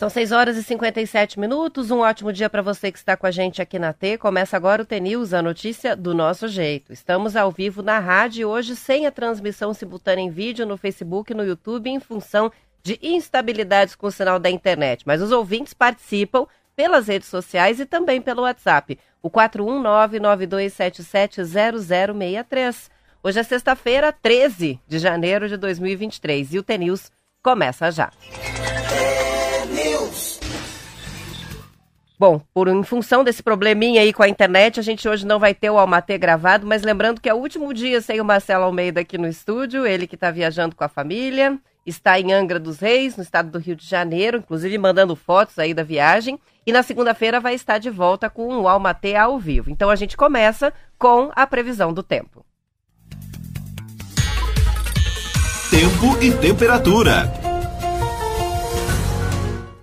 São 6 horas e 57 minutos. Um ótimo dia para você que está com a gente aqui na T. Começa agora o T-News, a notícia do nosso jeito. Estamos ao vivo na rádio hoje sem a transmissão simultânea em vídeo no Facebook e no YouTube em função de instabilidades com o sinal da internet. Mas os ouvintes participam pelas redes sociais e também pelo WhatsApp, o 41992770063. Hoje é sexta-feira, 13 de janeiro de 2023 e o T-News começa já. Bom, por em função desse probleminha aí com a internet, a gente hoje não vai ter o Almatê gravado, mas lembrando que é o último dia sem o Marcelo Almeida aqui no estúdio, ele que está viajando com a família, está em Angra dos Reis, no estado do Rio de Janeiro, inclusive mandando fotos aí da viagem, e na segunda-feira vai estar de volta com o Almatê ao vivo. Então a gente começa com a previsão do tempo. Tempo e temperatura.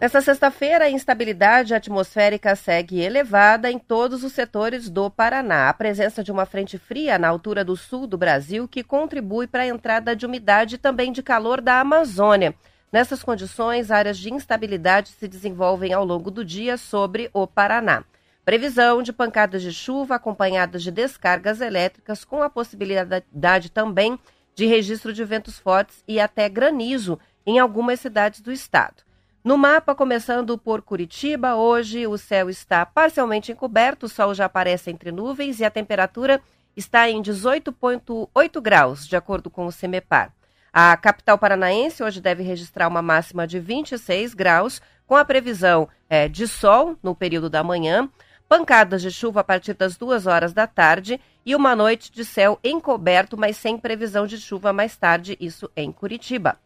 Nesta sexta-feira, a instabilidade atmosférica segue elevada em todos os setores do Paraná. A presença de uma frente fria na altura do sul do Brasil que contribui para a entrada de umidade e também de calor da Amazônia. Nessas condições, áreas de instabilidade se desenvolvem ao longo do dia sobre o Paraná. Previsão de pancadas de chuva acompanhadas de descargas elétricas, com a possibilidade também de registro de ventos fortes e até granizo em algumas cidades do estado. No mapa, começando por Curitiba, hoje o céu está parcialmente encoberto, o sol já aparece entre nuvens e a temperatura está em 18,8 graus, de acordo com o CEMEPAR. A capital paranaense hoje deve registrar uma máxima de 26 graus, com a previsão é, de sol no período da manhã, pancadas de chuva a partir das duas horas da tarde e uma noite de céu encoberto, mas sem previsão de chuva mais tarde, isso em Curitiba.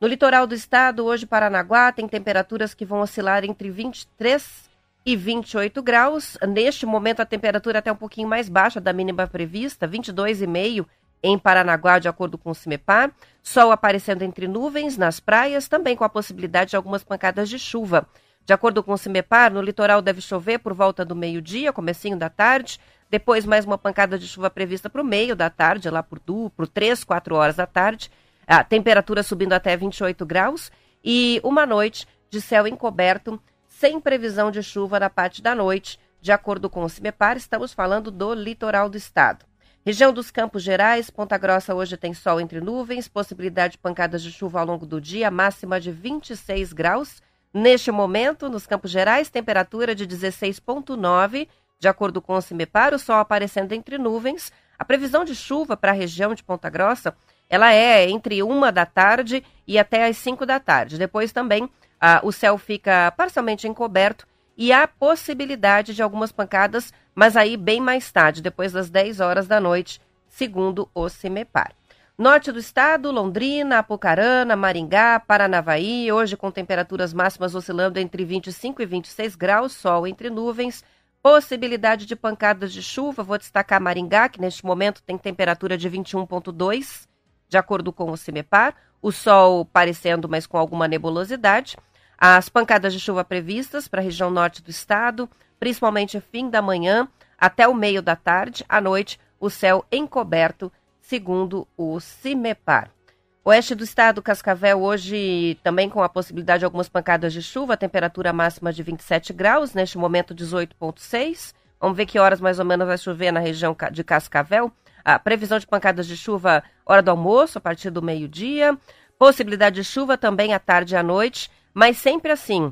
No litoral do estado, hoje Paranaguá tem temperaturas que vão oscilar entre 23 e 28 graus. Neste momento, a temperatura é até um pouquinho mais baixa da mínima prevista, 22,5 em Paranaguá, de acordo com o CIMEPAR. Sol aparecendo entre nuvens nas praias, também com a possibilidade de algumas pancadas de chuva. De acordo com o CIMEPAR, no litoral deve chover por volta do meio-dia, comecinho da tarde. Depois, mais uma pancada de chuva prevista para o meio da tarde, lá por, por 3, 4 horas da tarde a temperatura subindo até 28 graus e uma noite de céu encoberto, sem previsão de chuva na parte da noite. De acordo com o CIMEPAR, estamos falando do litoral do estado. Região dos Campos Gerais, Ponta Grossa hoje tem sol entre nuvens, possibilidade de pancadas de chuva ao longo do dia, máxima de 26 graus. Neste momento, nos Campos Gerais, temperatura de 16,9. De acordo com o CIMEPAR, o sol aparecendo entre nuvens. A previsão de chuva para a região de Ponta Grossa ela é entre uma da tarde e até as cinco da tarde. Depois também ah, o céu fica parcialmente encoberto e há possibilidade de algumas pancadas, mas aí bem mais tarde, depois das 10 horas da noite, segundo o CIMEPAR. Norte do estado, Londrina, Apucarana, Maringá, Paranavaí, hoje com temperaturas máximas oscilando entre 25 e 26 graus, sol entre nuvens, possibilidade de pancadas de chuva, vou destacar Maringá, que neste momento tem temperatura de 21,2 de acordo com o CIMEPAR, o sol parecendo, mas com alguma nebulosidade. As pancadas de chuva previstas para a região norte do estado, principalmente fim da manhã até o meio da tarde. À noite, o céu encoberto, segundo o CIMEPAR. Oeste do estado, Cascavel, hoje também com a possibilidade de algumas pancadas de chuva, temperatura máxima de 27 graus, neste momento 18,6. Vamos ver que horas mais ou menos vai chover na região de Cascavel. A previsão de pancadas de chuva hora do almoço, a partir do meio-dia. Possibilidade de chuva também à tarde e à noite, mas sempre assim.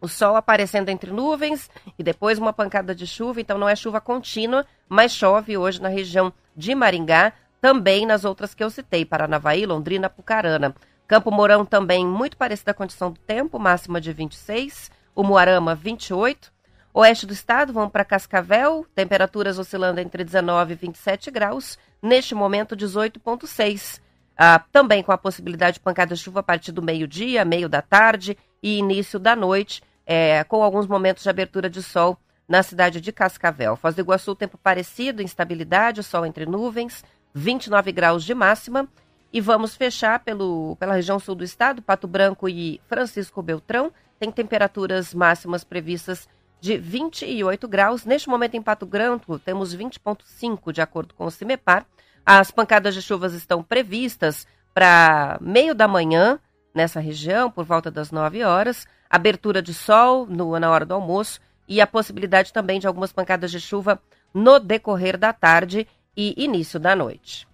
O sol aparecendo entre nuvens e depois uma pancada de chuva, então não é chuva contínua, mas chove hoje na região de Maringá, também nas outras que eu citei, Paranavaí, Londrina, Pucarana. Campo Mourão também muito parecida a condição do tempo, máxima de 26, o Moarama 28, Oeste do estado, vão para Cascavel, temperaturas oscilando entre 19 e 27 graus, neste momento 18,6. Ah, também com a possibilidade de pancada de chuva a partir do meio-dia, meio da tarde e início da noite, é, com alguns momentos de abertura de sol na cidade de Cascavel. Foz do Iguaçu, tempo parecido, instabilidade, sol entre nuvens, 29 graus de máxima. E vamos fechar pelo, pela região sul do estado, Pato Branco e Francisco Beltrão, tem temperaturas máximas previstas de 28 graus. Neste momento, em Pato Branco, temos 20,5 de acordo com o CIMEPAR. As pancadas de chuvas estão previstas para meio da manhã nessa região, por volta das 9 horas, abertura de sol no, na hora do almoço e a possibilidade também de algumas pancadas de chuva no decorrer da tarde e início da noite.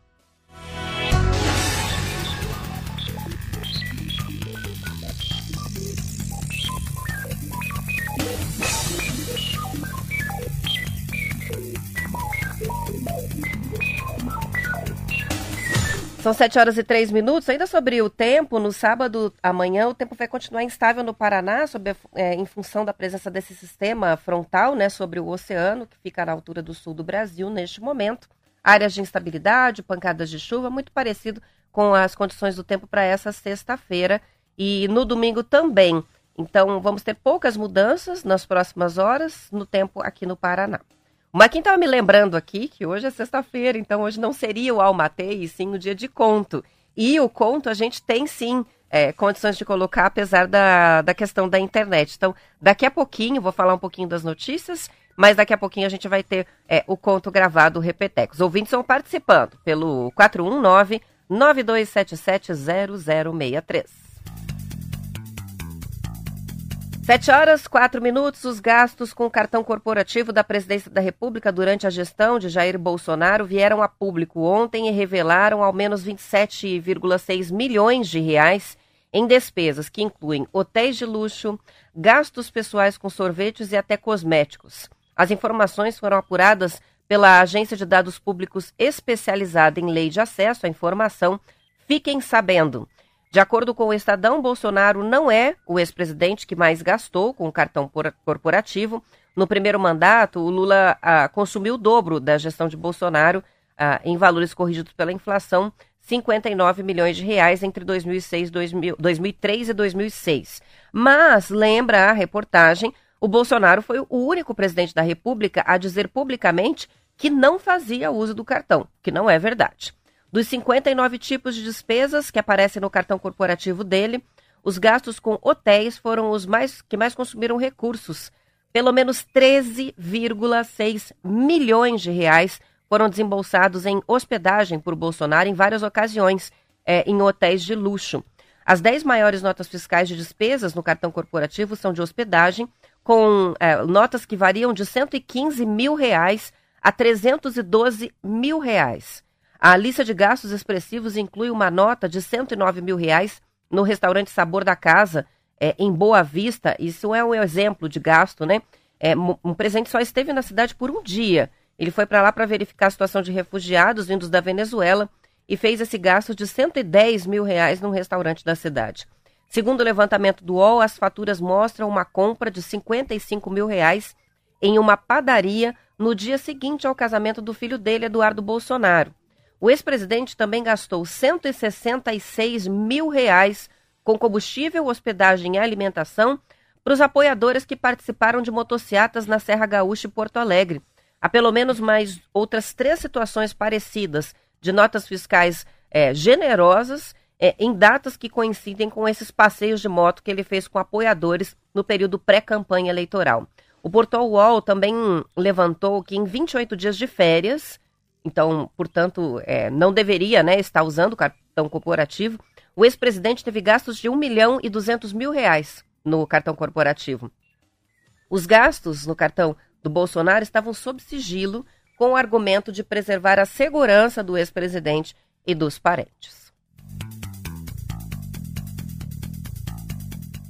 São 7 horas e 3 minutos. Ainda sobre o tempo, no sábado, amanhã, o tempo vai continuar instável no Paraná, é, em função da presença desse sistema frontal né, sobre o oceano, que fica na altura do sul do Brasil neste momento. Áreas de instabilidade, pancadas de chuva, muito parecido com as condições do tempo para essa sexta-feira. E no domingo também. Então, vamos ter poucas mudanças nas próximas horas no tempo aqui no Paraná. O Marquinhos estava me lembrando aqui que hoje é sexta-feira, então hoje não seria o Almatei, e sim o dia de conto. E o conto a gente tem sim é, condições de colocar, apesar da, da questão da internet. Então, daqui a pouquinho, vou falar um pouquinho das notícias, mas daqui a pouquinho a gente vai ter é, o conto gravado, o Repeteco. Os ouvintes estão participando pelo 419 9277 0063. Sete horas, quatro minutos. Os gastos com o cartão corporativo da Presidência da República durante a gestão de Jair Bolsonaro vieram a público ontem e revelaram ao menos 27,6 milhões de reais em despesas que incluem hotéis de luxo, gastos pessoais com sorvetes e até cosméticos. As informações foram apuradas pela Agência de Dados Públicos especializada em lei de acesso à informação. Fiquem sabendo. De acordo com o Estadão, Bolsonaro não é o ex-presidente que mais gastou com o cartão corporativo. No primeiro mandato, o Lula ah, consumiu o dobro da gestão de Bolsonaro ah, em valores corrigidos pela inflação, 59 milhões de reais entre 2006, 2000, 2003 e 2006. Mas, lembra a reportagem, o Bolsonaro foi o único presidente da República a dizer publicamente que não fazia uso do cartão, que não é verdade. Dos 59 tipos de despesas que aparecem no cartão corporativo dele, os gastos com hotéis foram os mais que mais consumiram recursos. Pelo menos 13,6 milhões de reais foram desembolsados em hospedagem por Bolsonaro em várias ocasiões, é, em hotéis de luxo. As 10 maiores notas fiscais de despesas no cartão corporativo são de hospedagem, com é, notas que variam de 115 mil reais a 312 mil reais. A lista de gastos expressivos inclui uma nota de 109 mil reais no restaurante Sabor da Casa, é, em Boa Vista. Isso é um exemplo de gasto, né? É, um presente só esteve na cidade por um dia. Ele foi para lá para verificar a situação de refugiados vindos da Venezuela e fez esse gasto de 110 mil reais num restaurante da cidade. Segundo o levantamento do UOL, as faturas mostram uma compra de 55 mil reais em uma padaria no dia seguinte ao casamento do filho dele, Eduardo Bolsonaro. O ex-presidente também gastou 166 mil reais com combustível, hospedagem e alimentação para os apoiadores que participaram de motocicletas na Serra Gaúcha e Porto Alegre. Há pelo menos mais outras três situações parecidas de notas fiscais é, generosas é, em datas que coincidem com esses passeios de moto que ele fez com apoiadores no período pré-campanha eleitoral. O portal UOL também levantou que em 28 dias de férias, então, portanto, é, não deveria né, estar usando o cartão corporativo. O ex-presidente teve gastos de 1 milhão e 200 mil reais no cartão corporativo. Os gastos no cartão do Bolsonaro estavam sob sigilo, com o argumento de preservar a segurança do ex-presidente e dos parentes.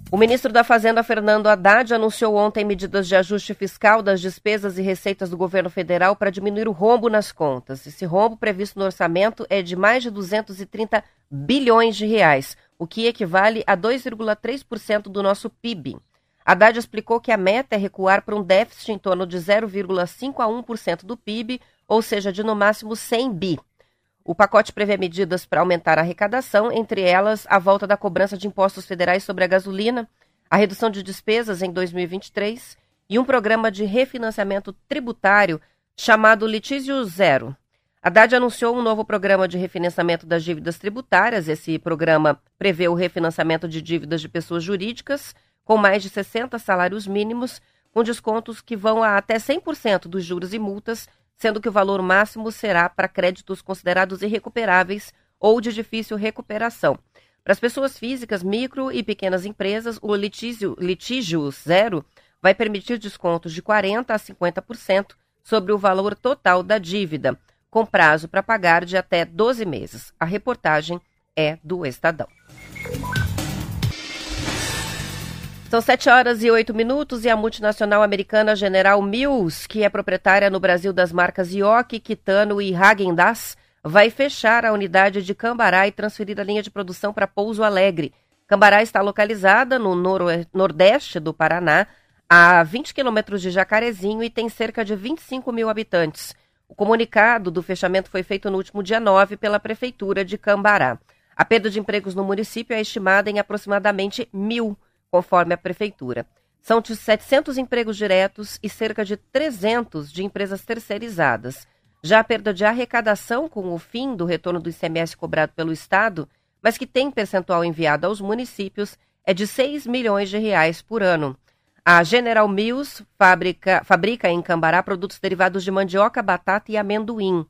O ministro da Fazenda, Fernando Haddad, anunciou ontem medidas de ajuste fiscal das despesas e receitas do governo federal para diminuir o rombo nas contas. Esse rombo previsto no orçamento é de mais de 230 bilhões de reais, o que equivale a 2,3% do nosso PIB. Haddad explicou que a meta é recuar para um déficit em torno de 0,5 a 1% do PIB, ou seja, de no máximo 100 bi. O pacote prevê medidas para aumentar a arrecadação, entre elas a volta da cobrança de impostos federais sobre a gasolina, a redução de despesas em 2023 e um programa de refinanciamento tributário chamado Litígio Zero. Haddad anunciou um novo programa de refinanciamento das dívidas tributárias. Esse programa prevê o refinanciamento de dívidas de pessoas jurídicas com mais de 60 salários mínimos, com descontos que vão a até 100% dos juros e multas sendo que o valor máximo será para créditos considerados irrecuperáveis ou de difícil recuperação. Para as pessoas físicas, micro e pequenas empresas, o litígio, litígio zero vai permitir descontos de 40% a 50% sobre o valor total da dívida, com prazo para pagar de até 12 meses. A reportagem é do Estadão. São 7 horas e 8 minutos e a multinacional americana General Mills, que é proprietária no Brasil das marcas Yoki, Kitano e Häagen-Dazs, vai fechar a unidade de Cambará e transferir a linha de produção para Pouso Alegre. Cambará está localizada no nordeste do Paraná, a 20 quilômetros de Jacarezinho e tem cerca de 25 mil habitantes. O comunicado do fechamento foi feito no último dia 9 pela Prefeitura de Cambará. A perda de empregos no município é estimada em aproximadamente mil, conforme a Prefeitura. São de 700 empregos diretos e cerca de 300 de empresas terceirizadas. Já a perda de arrecadação com o fim do retorno do ICMS cobrado pelo Estado, mas que tem percentual enviado aos municípios, é de 6 milhões de reais por ano. A General Mills fabrica, fabrica em Cambará produtos derivados de mandioca, batata e amendoim.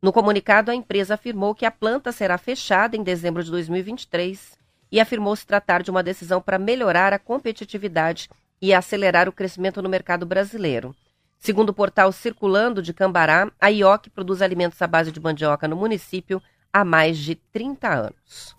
No comunicado, a empresa afirmou que a planta será fechada em dezembro de 2023 e afirmou se tratar de uma decisão para melhorar a competitividade e acelerar o crescimento no mercado brasileiro. Segundo o portal Circulando de Cambará, a IOC produz alimentos à base de mandioca no município há mais de 30 anos.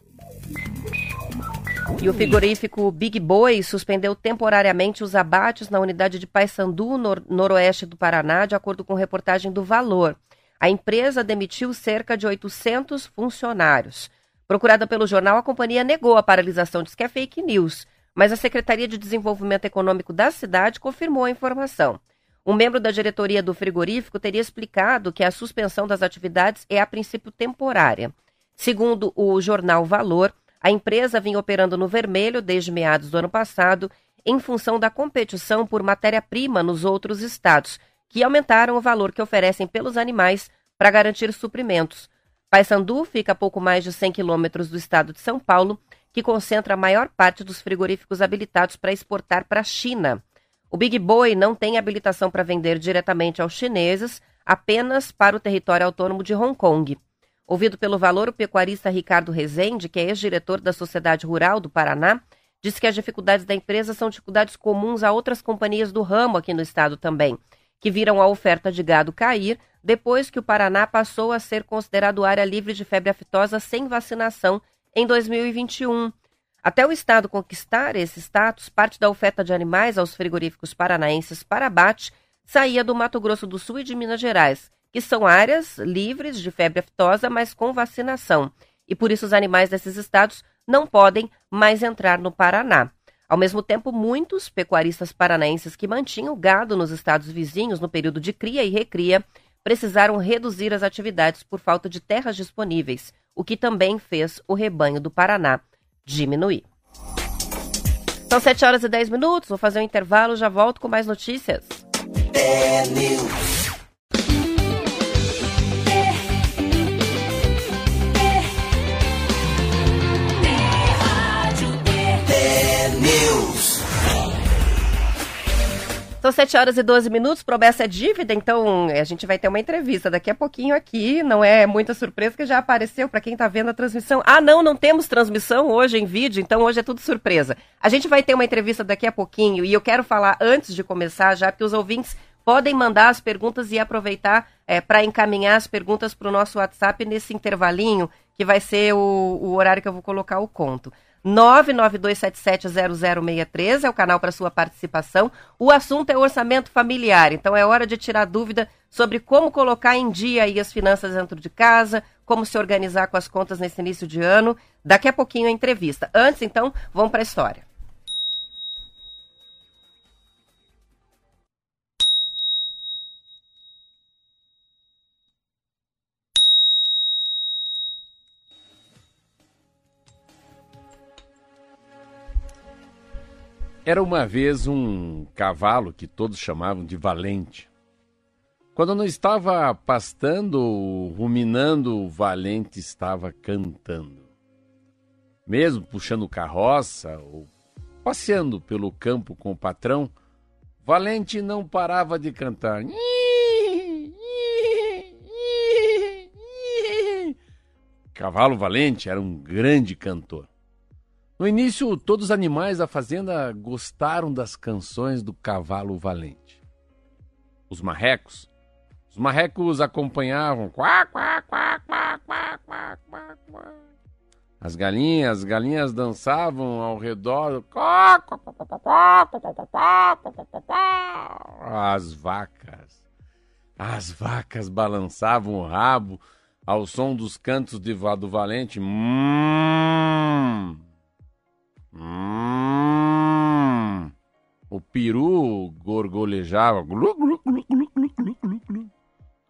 E o frigorífico Big Boy suspendeu temporariamente os abates na unidade de Paysandu, nor noroeste do Paraná, de acordo com reportagem do Valor. A empresa demitiu cerca de 800 funcionários. Procurada pelo jornal, a companhia negou a paralisação, diz que é fake news, mas a Secretaria de Desenvolvimento Econômico da cidade confirmou a informação. Um membro da diretoria do frigorífico teria explicado que a suspensão das atividades é a princípio temporária. Segundo o jornal Valor, a empresa vinha operando no vermelho desde meados do ano passado, em função da competição por matéria-prima nos outros estados, que aumentaram o valor que oferecem pelos animais para garantir suprimentos. Paysandu fica a pouco mais de 100 quilômetros do estado de São Paulo, que concentra a maior parte dos frigoríficos habilitados para exportar para a China. O Big Boy não tem habilitação para vender diretamente aos chineses, apenas para o território autônomo de Hong Kong. Ouvido pelo valor, o pecuarista Ricardo Rezende, que é ex-diretor da Sociedade Rural do Paraná, disse que as dificuldades da empresa são dificuldades comuns a outras companhias do ramo aqui no estado também, que viram a oferta de gado cair depois que o Paraná passou a ser considerado área livre de febre aftosa sem vacinação em 2021. Até o estado conquistar esse status, parte da oferta de animais aos frigoríficos paranaenses para abate saía do Mato Grosso do Sul e de Minas Gerais que são áreas livres de febre aftosa, mas com vacinação. E por isso os animais desses estados não podem mais entrar no Paraná. Ao mesmo tempo, muitos pecuaristas paranaenses que mantinham gado nos estados vizinhos no período de cria e recria precisaram reduzir as atividades por falta de terras disponíveis, o que também fez o rebanho do Paraná diminuir. São 7 horas e 10 minutos, vou fazer um intervalo, já volto com mais notícias. São 7 horas e 12 minutos, promessa é dívida, então a gente vai ter uma entrevista daqui a pouquinho aqui. Não é muita surpresa que já apareceu para quem está vendo a transmissão. Ah, não, não temos transmissão hoje em vídeo, então hoje é tudo surpresa. A gente vai ter uma entrevista daqui a pouquinho e eu quero falar antes de começar, já que os ouvintes podem mandar as perguntas e aproveitar é, para encaminhar as perguntas para o nosso WhatsApp nesse intervalinho, que vai ser o, o horário que eu vou colocar o conto. 992770063 é o canal para sua participação. O assunto é orçamento familiar, então é hora de tirar dúvida sobre como colocar em dia aí as finanças dentro de casa, como se organizar com as contas nesse início de ano. Daqui a pouquinho a entrevista. Antes, então, vamos para a história. Era uma vez um cavalo que todos chamavam de valente. Quando não estava pastando, ruminando, o valente estava cantando. Mesmo puxando carroça ou passeando pelo campo com o patrão, Valente não parava de cantar. Cavalo Valente era um grande cantor. No início, todos os animais da fazenda gostaram das canções do Cavalo Valente. Os marrecos, os marrecos acompanhavam quá, quá, quá, quá, quá, quá, quá, quá. As galinhas, as galinhas dançavam ao redor. As vacas, as vacas balançavam o rabo ao som dos cantos de Vado Valente. Hum, hum. O peru gorgolejava. Glu, glu, glu, glu, glu, glu, glu, glu.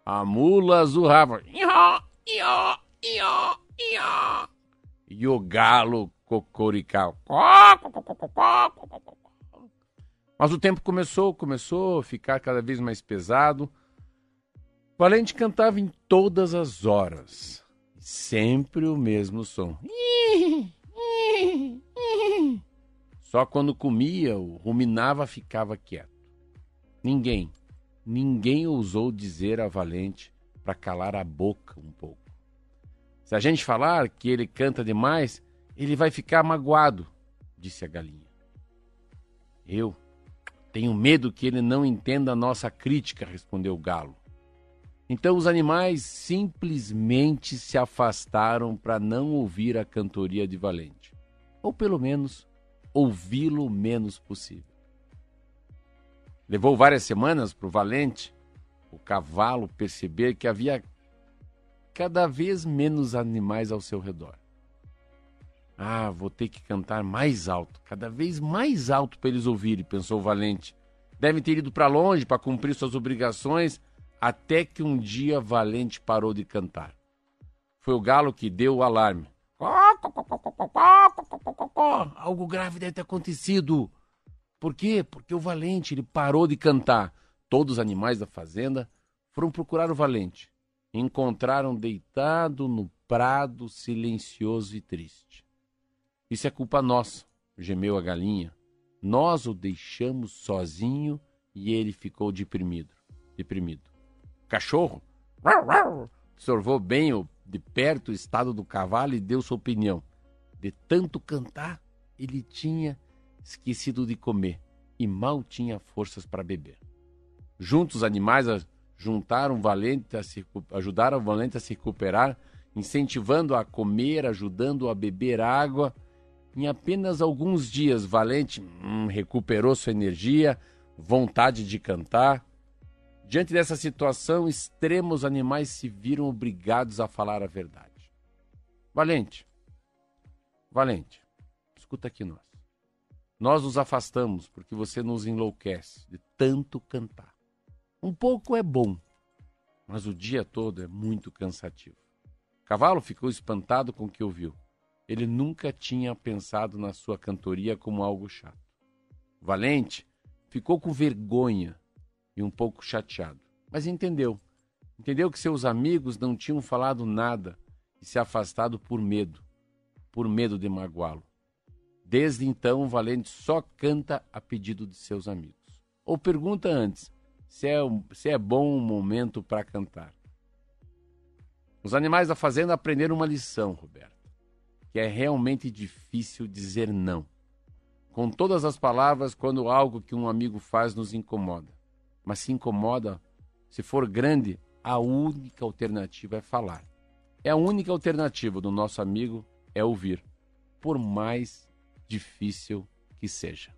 A mula zurrava. Ió, ió, ió, ió. E o galo cocoricava. Mas o tempo começou, começou a ficar cada vez mais pesado. Valente cantava em todas as horas. Sempre o mesmo som. Só quando comia ou ruminava ficava quieto. Ninguém, ninguém ousou dizer a Valente para calar a boca um pouco. Se a gente falar que ele canta demais, ele vai ficar magoado, disse a galinha. Eu tenho medo que ele não entenda a nossa crítica, respondeu o galo. Então os animais simplesmente se afastaram para não ouvir a cantoria de Valente, ou pelo menos ouvi-lo o menos possível. Levou várias semanas para o Valente, o cavalo, perceber que havia cada vez menos animais ao seu redor. Ah, vou ter que cantar mais alto, cada vez mais alto para eles ouvirem, pensou o Valente. Devem ter ido para longe para cumprir suas obrigações, até que um dia Valente parou de cantar. Foi o galo que deu o alarme. Algo grave deve ter acontecido. Por quê? Porque o Valente ele parou de cantar. Todos os animais da fazenda foram procurar o Valente encontraram deitado no prado silencioso e triste. Isso é culpa nossa, gemeu a galinha. Nós o deixamos sozinho e ele ficou deprimido. Deprimido. Cachorro observou bem o, de perto o estado do cavalo e deu sua opinião. De tanto cantar, ele tinha esquecido de comer e mal tinha forças para beber. Juntos os animais juntaram valente a se, ajudaram o valente a se recuperar, incentivando a comer, ajudando a beber água. Em apenas alguns dias, Valente hum, recuperou sua energia, vontade de cantar. Diante dessa situação, extremos animais se viram obrigados a falar a verdade. Valente, Valente, escuta aqui nós. Nós nos afastamos porque você nos enlouquece de tanto cantar. Um pouco é bom, mas o dia todo é muito cansativo. Cavalo ficou espantado com o que ouviu. Ele nunca tinha pensado na sua cantoria como algo chato. Valente ficou com vergonha e um pouco chateado, mas entendeu. Entendeu que seus amigos não tinham falado nada e se afastado por medo, por medo de magoá-lo. Desde então, Valente só canta a pedido de seus amigos. Ou pergunta antes: se é, se é bom um momento para cantar. Os animais da fazenda aprenderam uma lição, Roberto, que é realmente difícil dizer não. Com todas as palavras, quando algo que um amigo faz nos incomoda. Mas se incomoda, se for grande, a única alternativa é falar. É a única alternativa do nosso amigo é ouvir, por mais difícil que seja.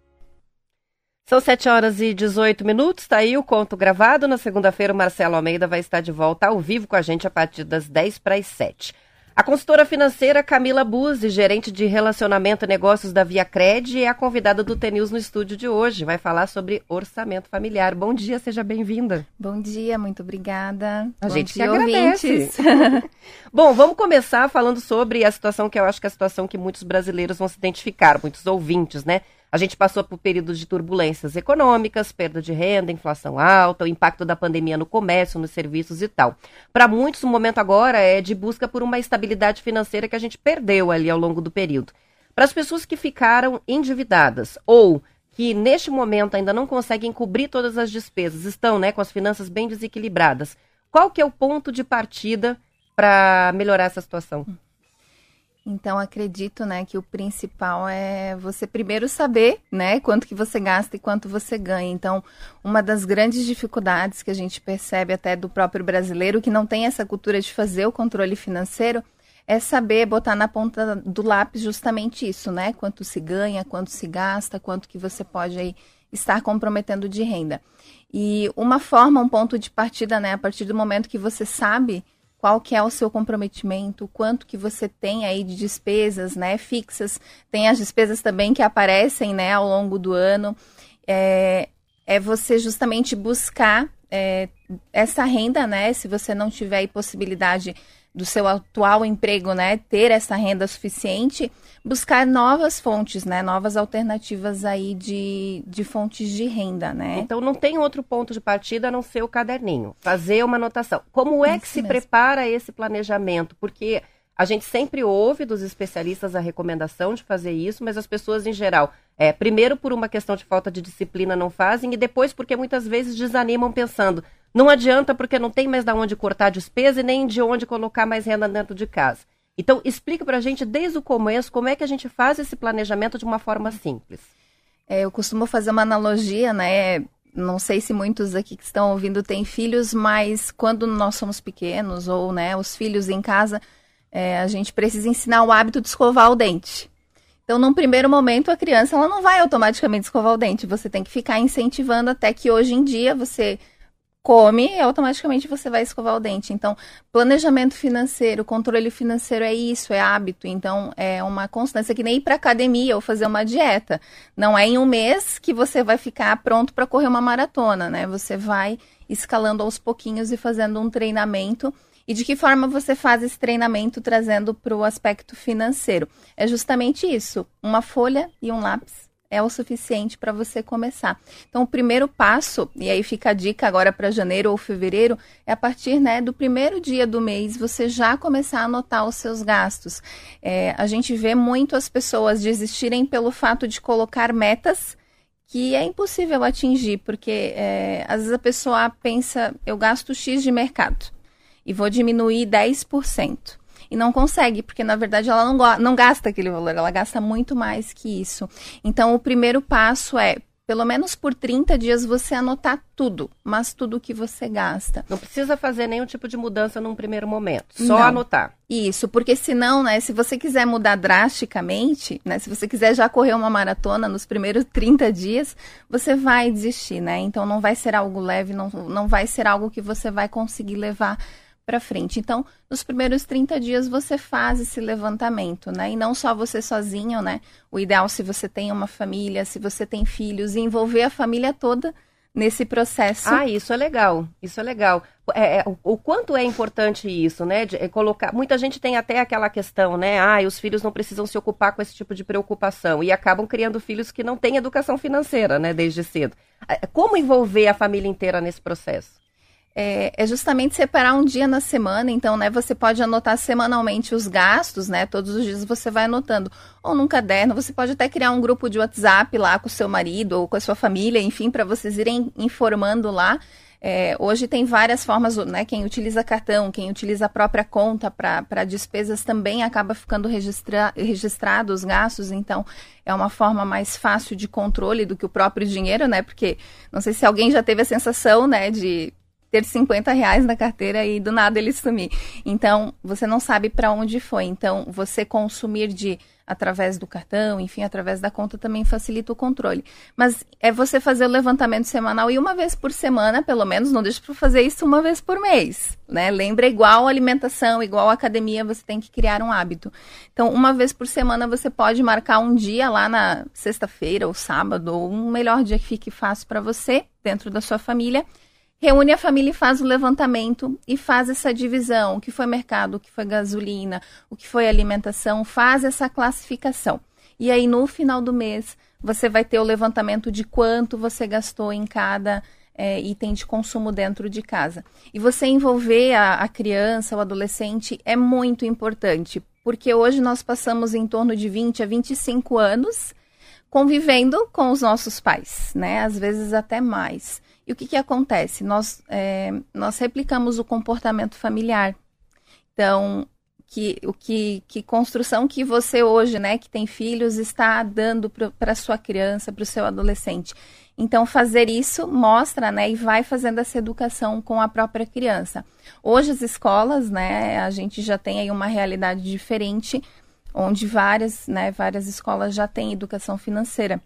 São 7 horas e 18 minutos, tá aí o conto gravado. Na segunda-feira, o Marcelo Almeida vai estar de volta ao vivo com a gente a partir das 10 para as 7. A consultora financeira Camila Buzzi, gerente de relacionamento e negócios da Via Cred, é a convidada do TNews no estúdio de hoje. Vai falar sobre orçamento familiar. Bom dia, seja bem-vinda. Bom dia, muito obrigada. A Bom gente dia, que agradece. Bom, vamos começar falando sobre a situação que eu acho que é a situação que muitos brasileiros vão se identificar, muitos ouvintes, né? A gente passou por períodos de turbulências econômicas, perda de renda, inflação alta, o impacto da pandemia no comércio, nos serviços e tal. Para muitos, o momento agora é de busca por uma estabilidade financeira que a gente perdeu ali ao longo do período. Para as pessoas que ficaram endividadas ou que neste momento ainda não conseguem cobrir todas as despesas, estão né, com as finanças bem desequilibradas, qual que é o ponto de partida para melhorar essa situação? Então acredito, né, que o principal é você primeiro saber, né, quanto que você gasta e quanto você ganha. Então, uma das grandes dificuldades que a gente percebe até do próprio brasileiro que não tem essa cultura de fazer o controle financeiro é saber botar na ponta do lápis justamente isso, né? Quanto se ganha, quanto se gasta, quanto que você pode aí estar comprometendo de renda. E uma forma, um ponto de partida, né, a partir do momento que você sabe qual que é o seu comprometimento, quanto que você tem aí de despesas, né, fixas, tem as despesas também que aparecem, né, ao longo do ano, é, é você justamente buscar é, essa renda, né, se você não tiver aí possibilidade do seu atual emprego, né, ter essa renda suficiente, buscar novas fontes, né, novas alternativas aí de, de fontes de renda, né. Então não tem outro ponto de partida a não ser o caderninho, fazer uma anotação. Como é que se mesmo. prepara esse planejamento? Porque a gente sempre ouve dos especialistas a recomendação de fazer isso, mas as pessoas em geral, é, primeiro por uma questão de falta de disciplina não fazem e depois porque muitas vezes desanimam pensando, não adianta porque não tem mais de onde cortar despesa e nem de onde colocar mais renda dentro de casa. Então, explica para a gente desde o começo como é que a gente faz esse planejamento de uma forma simples. É, eu costumo fazer uma analogia, né? Não sei se muitos aqui que estão ouvindo têm filhos, mas quando nós somos pequenos ou né, os filhos em casa, é, a gente precisa ensinar o hábito de escovar o dente. Então, num primeiro momento, a criança ela não vai automaticamente escovar o dente. Você tem que ficar incentivando até que hoje em dia você come automaticamente você vai escovar o dente. Então, planejamento financeiro, controle financeiro é isso, é hábito. Então, é uma constância que nem ir para academia ou fazer uma dieta. Não é em um mês que você vai ficar pronto para correr uma maratona, né? Você vai escalando aos pouquinhos e fazendo um treinamento. E de que forma você faz esse treinamento trazendo para o aspecto financeiro? É justamente isso: uma folha e um lápis é o suficiente para você começar. Então, o primeiro passo, e aí fica a dica agora para janeiro ou fevereiro, é a partir né, do primeiro dia do mês você já começar a anotar os seus gastos. É, a gente vê muito as pessoas desistirem pelo fato de colocar metas que é impossível atingir, porque é, às vezes a pessoa pensa, eu gasto X de mercado e vou diminuir 10% e não consegue, porque na verdade ela não, não gasta aquele valor, ela gasta muito mais que isso. Então, o primeiro passo é pelo menos por 30 dias você anotar tudo, mas tudo que você gasta. Não precisa fazer nenhum tipo de mudança num primeiro momento, só Não. anotar. Isso, porque senão, né, se você quiser mudar drasticamente, né, se você quiser já correr uma maratona nos primeiros 30 dias, você vai desistir, né? Então não vai ser algo leve, não, não vai ser algo que você vai conseguir levar para frente. Então, nos primeiros 30 dias você faz esse levantamento, né? E não só você sozinho, né? O ideal se você tem uma família, se você tem filhos, envolver a família toda nesse processo. Ah, isso é legal. Isso é legal. É, é, o, o, quanto é importante isso, né? De, é colocar. Muita gente tem até aquela questão, né? Ah, os filhos não precisam se ocupar com esse tipo de preocupação e acabam criando filhos que não têm educação financeira, né? Desde cedo. É, como envolver a família inteira nesse processo? É, é, justamente separar um dia na semana. Então, né, você pode anotar semanalmente os gastos, né? Todos os dias você vai anotando. Ou num caderno, você pode até criar um grupo de WhatsApp lá com o seu marido ou com a sua família, enfim, para vocês irem informando lá. É, hoje tem várias formas, né? Quem utiliza cartão, quem utiliza a própria conta para despesas também acaba ficando registra, registrado os gastos, então é uma forma mais fácil de controle do que o próprio dinheiro, né? Porque não sei se alguém já teve a sensação, né, de ter 50 reais na carteira e do nada ele sumir. Então, você não sabe para onde foi. Então, você consumir de através do cartão, enfim, através da conta também facilita o controle. Mas é você fazer o levantamento semanal e uma vez por semana, pelo menos, não deixe para fazer isso uma vez por mês, né? Lembra igual alimentação, igual academia, você tem que criar um hábito. Então, uma vez por semana você pode marcar um dia lá na sexta-feira ou sábado, ou um melhor dia que fique fácil para você, dentro da sua família, reúne a família e faz o levantamento e faz essa divisão, o que foi mercado, o que foi gasolina, o que foi alimentação, faz essa classificação. E aí no final do mês você vai ter o levantamento de quanto você gastou em cada é, item de consumo dentro de casa. E você envolver a, a criança, o adolescente é muito importante, porque hoje nós passamos em torno de 20 a 25 anos convivendo com os nossos pais, né? Às vezes até mais. E o que, que acontece? Nós, é, nós replicamos o comportamento familiar. Então, que, o que, que construção que você hoje, né, que tem filhos, está dando para sua criança, para o seu adolescente. Então, fazer isso mostra, né, e vai fazendo essa educação com a própria criança. Hoje, as escolas, né, a gente já tem aí uma realidade diferente, onde várias, né, várias escolas já têm educação financeira.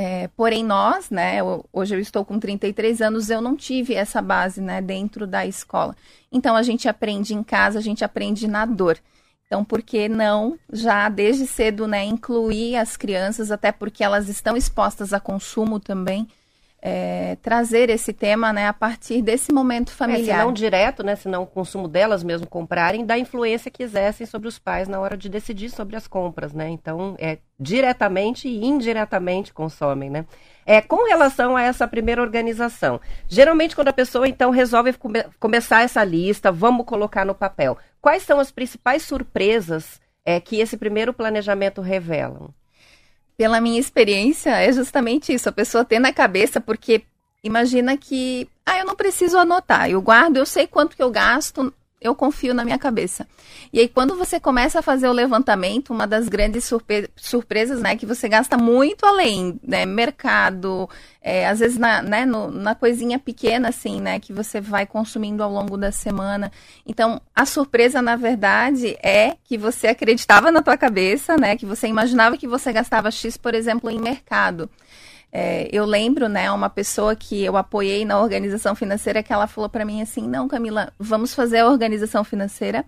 É, porém, nós, né, hoje eu estou com 33 anos, eu não tive essa base, né, dentro da escola. Então, a gente aprende em casa, a gente aprende na dor. Então, por que não já desde cedo, né, incluir as crianças, até porque elas estão expostas a consumo também, é, trazer esse tema né, a partir desse momento familiar. É, se não direto, né, se não o consumo delas mesmo comprarem, da influência que exercem sobre os pais na hora de decidir sobre as compras, né? Então, é diretamente e indiretamente consomem, né? É, com relação a essa primeira organização, geralmente quando a pessoa então resolve come começar essa lista, vamos colocar no papel, quais são as principais surpresas é, que esse primeiro planejamento revela? Pela minha experiência, é justamente isso. A pessoa ter na cabeça, porque imagina que, ah, eu não preciso anotar, eu guardo, eu sei quanto que eu gasto, eu confio na minha cabeça. E aí, quando você começa a fazer o levantamento, uma das grandes surpre surpresas, né, que você gasta muito além, né, mercado, é, às vezes na, né, no, na coisinha pequena, assim, né, que você vai consumindo ao longo da semana. Então, a surpresa, na verdade, é que você acreditava na tua cabeça, né, que você imaginava que você gastava X, por exemplo, em mercado. É, eu lembro, né, uma pessoa que eu apoiei na organização financeira que ela falou para mim assim, não, Camila, vamos fazer a organização financeira.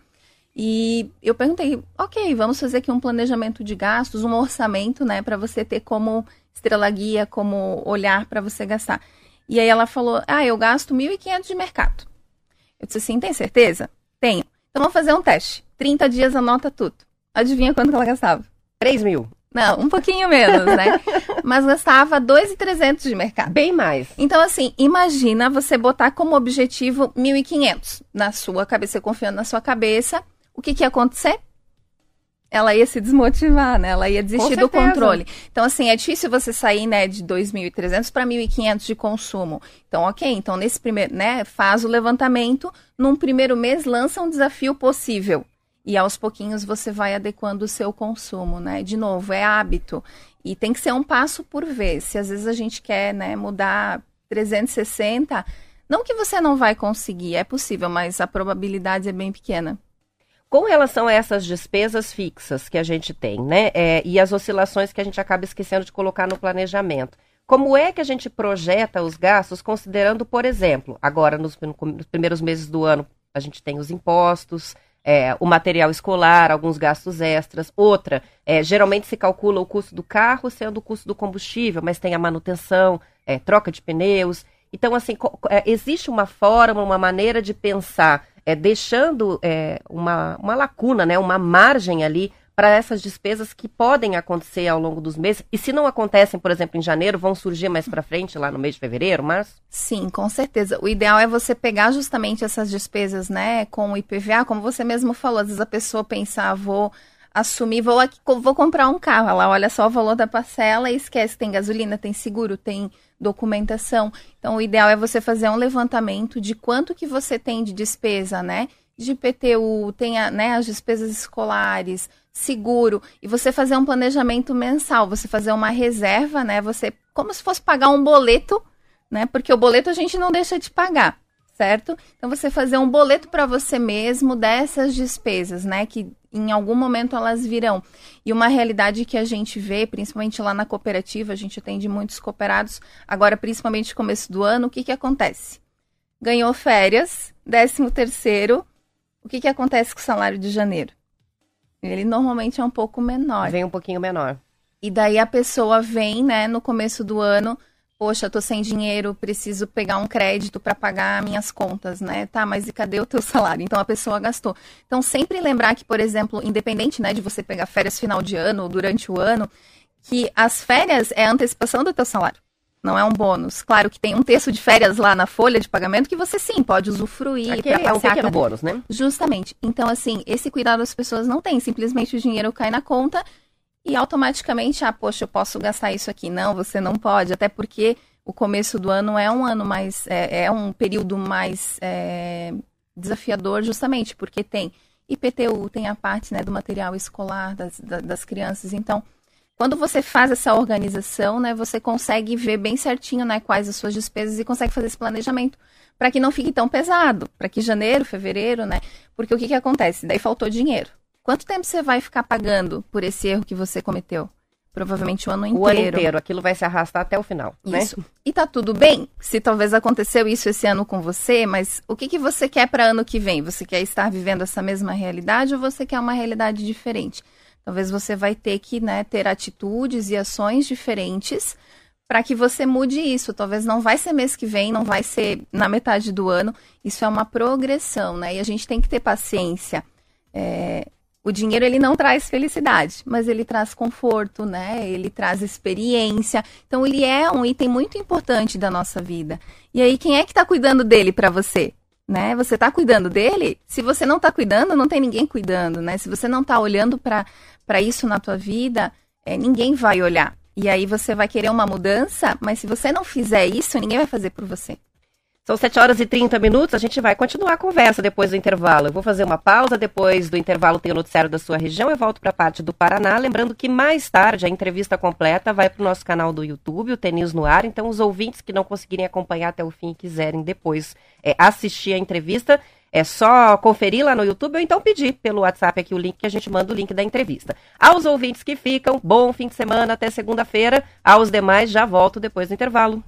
E eu perguntei, ok, vamos fazer aqui um planejamento de gastos, um orçamento, né, para você ter como estrela guia, como olhar para você gastar. E aí ela falou, ah, eu gasto 1.500 de mercado. Eu disse assim, tem certeza? Tenho. Então vamos fazer um teste. 30 dias anota tudo. Adivinha quanto ela gastava? 3 mil. Não, um pouquinho menos, né? Mas gastava 2.300 de mercado. Bem mais. Então, assim, imagina você botar como objetivo 1.500 na sua cabeça, você confiando na sua cabeça. O que, que ia acontecer? Ela ia se desmotivar, né? Ela ia desistir do controle. Então, assim, é difícil você sair, né, de 2.300 para 1.500 de consumo. Então, ok. Então, nesse primeiro, né, faz o levantamento. Num primeiro mês, lança um desafio possível e aos pouquinhos você vai adequando o seu consumo, né? De novo, é hábito e tem que ser um passo por vez. Se às vezes a gente quer, né, mudar 360, não que você não vai conseguir, é possível, mas a probabilidade é bem pequena. Com relação a essas despesas fixas que a gente tem, né, é, e as oscilações que a gente acaba esquecendo de colocar no planejamento, como é que a gente projeta os gastos considerando, por exemplo, agora nos, nos primeiros meses do ano a gente tem os impostos, é, o material escolar, alguns gastos extras. Outra, é, geralmente se calcula o custo do carro sendo o custo do combustível, mas tem a manutenção, é, troca de pneus. Então, assim, é, existe uma forma, uma maneira de pensar, é, deixando é, uma, uma lacuna, né, uma margem ali para essas despesas que podem acontecer ao longo dos meses. E se não acontecem, por exemplo, em janeiro, vão surgir mais para frente, lá no mês de fevereiro, março? Sim, com certeza. O ideal é você pegar justamente essas despesas, né, com o IPVA, como você mesmo falou. Às vezes a pessoa pensa, ah, vou assumir, vou, aqui, vou comprar um carro. Ela olha só o valor da parcela e esquece, tem gasolina, tem seguro, tem documentação. Então, o ideal é você fazer um levantamento de quanto que você tem de despesa, né? De PTU, tem a, né, as despesas escolares, seguro e você fazer um planejamento mensal, você fazer uma reserva, né? Você como se fosse pagar um boleto, né? Porque o boleto a gente não deixa de pagar, certo? Então você fazer um boleto para você mesmo dessas despesas, né? Que em algum momento elas virão. E uma realidade que a gente vê, principalmente lá na cooperativa, a gente atende muitos cooperados, agora principalmente no começo do ano, o que que acontece? Ganhou férias, décimo terceiro, o que que acontece com o salário de janeiro? Ele normalmente é um pouco menor. Vem um pouquinho menor. E daí a pessoa vem, né, no começo do ano, poxa, tô sem dinheiro, preciso pegar um crédito para pagar minhas contas, né? Tá, mas e cadê o teu salário? Então a pessoa gastou. Então sempre lembrar que, por exemplo, independente, né, de você pegar férias final de ano ou durante o ano, que as férias é a antecipação do teu salário não é um bônus. Claro que tem um terço de férias lá na folha de pagamento que você sim pode usufruir. Aqui é um pequeno bônus, né? Justamente. Então, assim, esse cuidado as pessoas não têm. Simplesmente o dinheiro cai na conta e automaticamente, ah, poxa, eu posso gastar isso aqui. Não, você não pode. Até porque o começo do ano é um ano mais, é, é um período mais é, desafiador, justamente porque tem IPTU, tem a parte né, do material escolar das, das crianças. Então, quando você faz essa organização, né, você consegue ver bem certinho né, quais as suas despesas e consegue fazer esse planejamento para que não fique tão pesado, para que janeiro, fevereiro, né? Porque o que, que acontece? Daí faltou dinheiro. Quanto tempo você vai ficar pagando por esse erro que você cometeu? Provavelmente o ano inteiro. O ano inteiro, aquilo vai se arrastar até o final. Né? Isso. Né? E tá tudo bem se talvez aconteceu isso esse ano com você, mas o que, que você quer para ano que vem? Você quer estar vivendo essa mesma realidade ou você quer uma realidade diferente? Talvez você vai ter que né, ter atitudes e ações diferentes para que você mude isso. Talvez não vai ser mês que vem, não vai ser na metade do ano. Isso é uma progressão, né? E a gente tem que ter paciência. É, o dinheiro ele não traz felicidade, mas ele traz conforto, né? Ele traz experiência. Então ele é um item muito importante da nossa vida. E aí quem é que está cuidando dele para você? Né? Você está cuidando dele? Se você não está cuidando, não tem ninguém cuidando, né? Se você não está olhando para isso na tua vida, é, ninguém vai olhar. E aí você vai querer uma mudança, mas se você não fizer isso, ninguém vai fazer por você. São 7 horas e 30 minutos, a gente vai continuar a conversa depois do intervalo. Eu vou fazer uma pausa, depois do intervalo tem o noticiário da sua região, eu volto para a parte do Paraná. Lembrando que mais tarde a entrevista completa vai para o nosso canal do YouTube, o Tenis no Ar. Então, os ouvintes que não conseguirem acompanhar até o fim e quiserem depois é, assistir a entrevista, é só conferir lá no YouTube ou então pedir pelo WhatsApp aqui o link que a gente manda o link da entrevista. Aos ouvintes que ficam, bom fim de semana até segunda-feira. Aos demais, já volto depois do intervalo.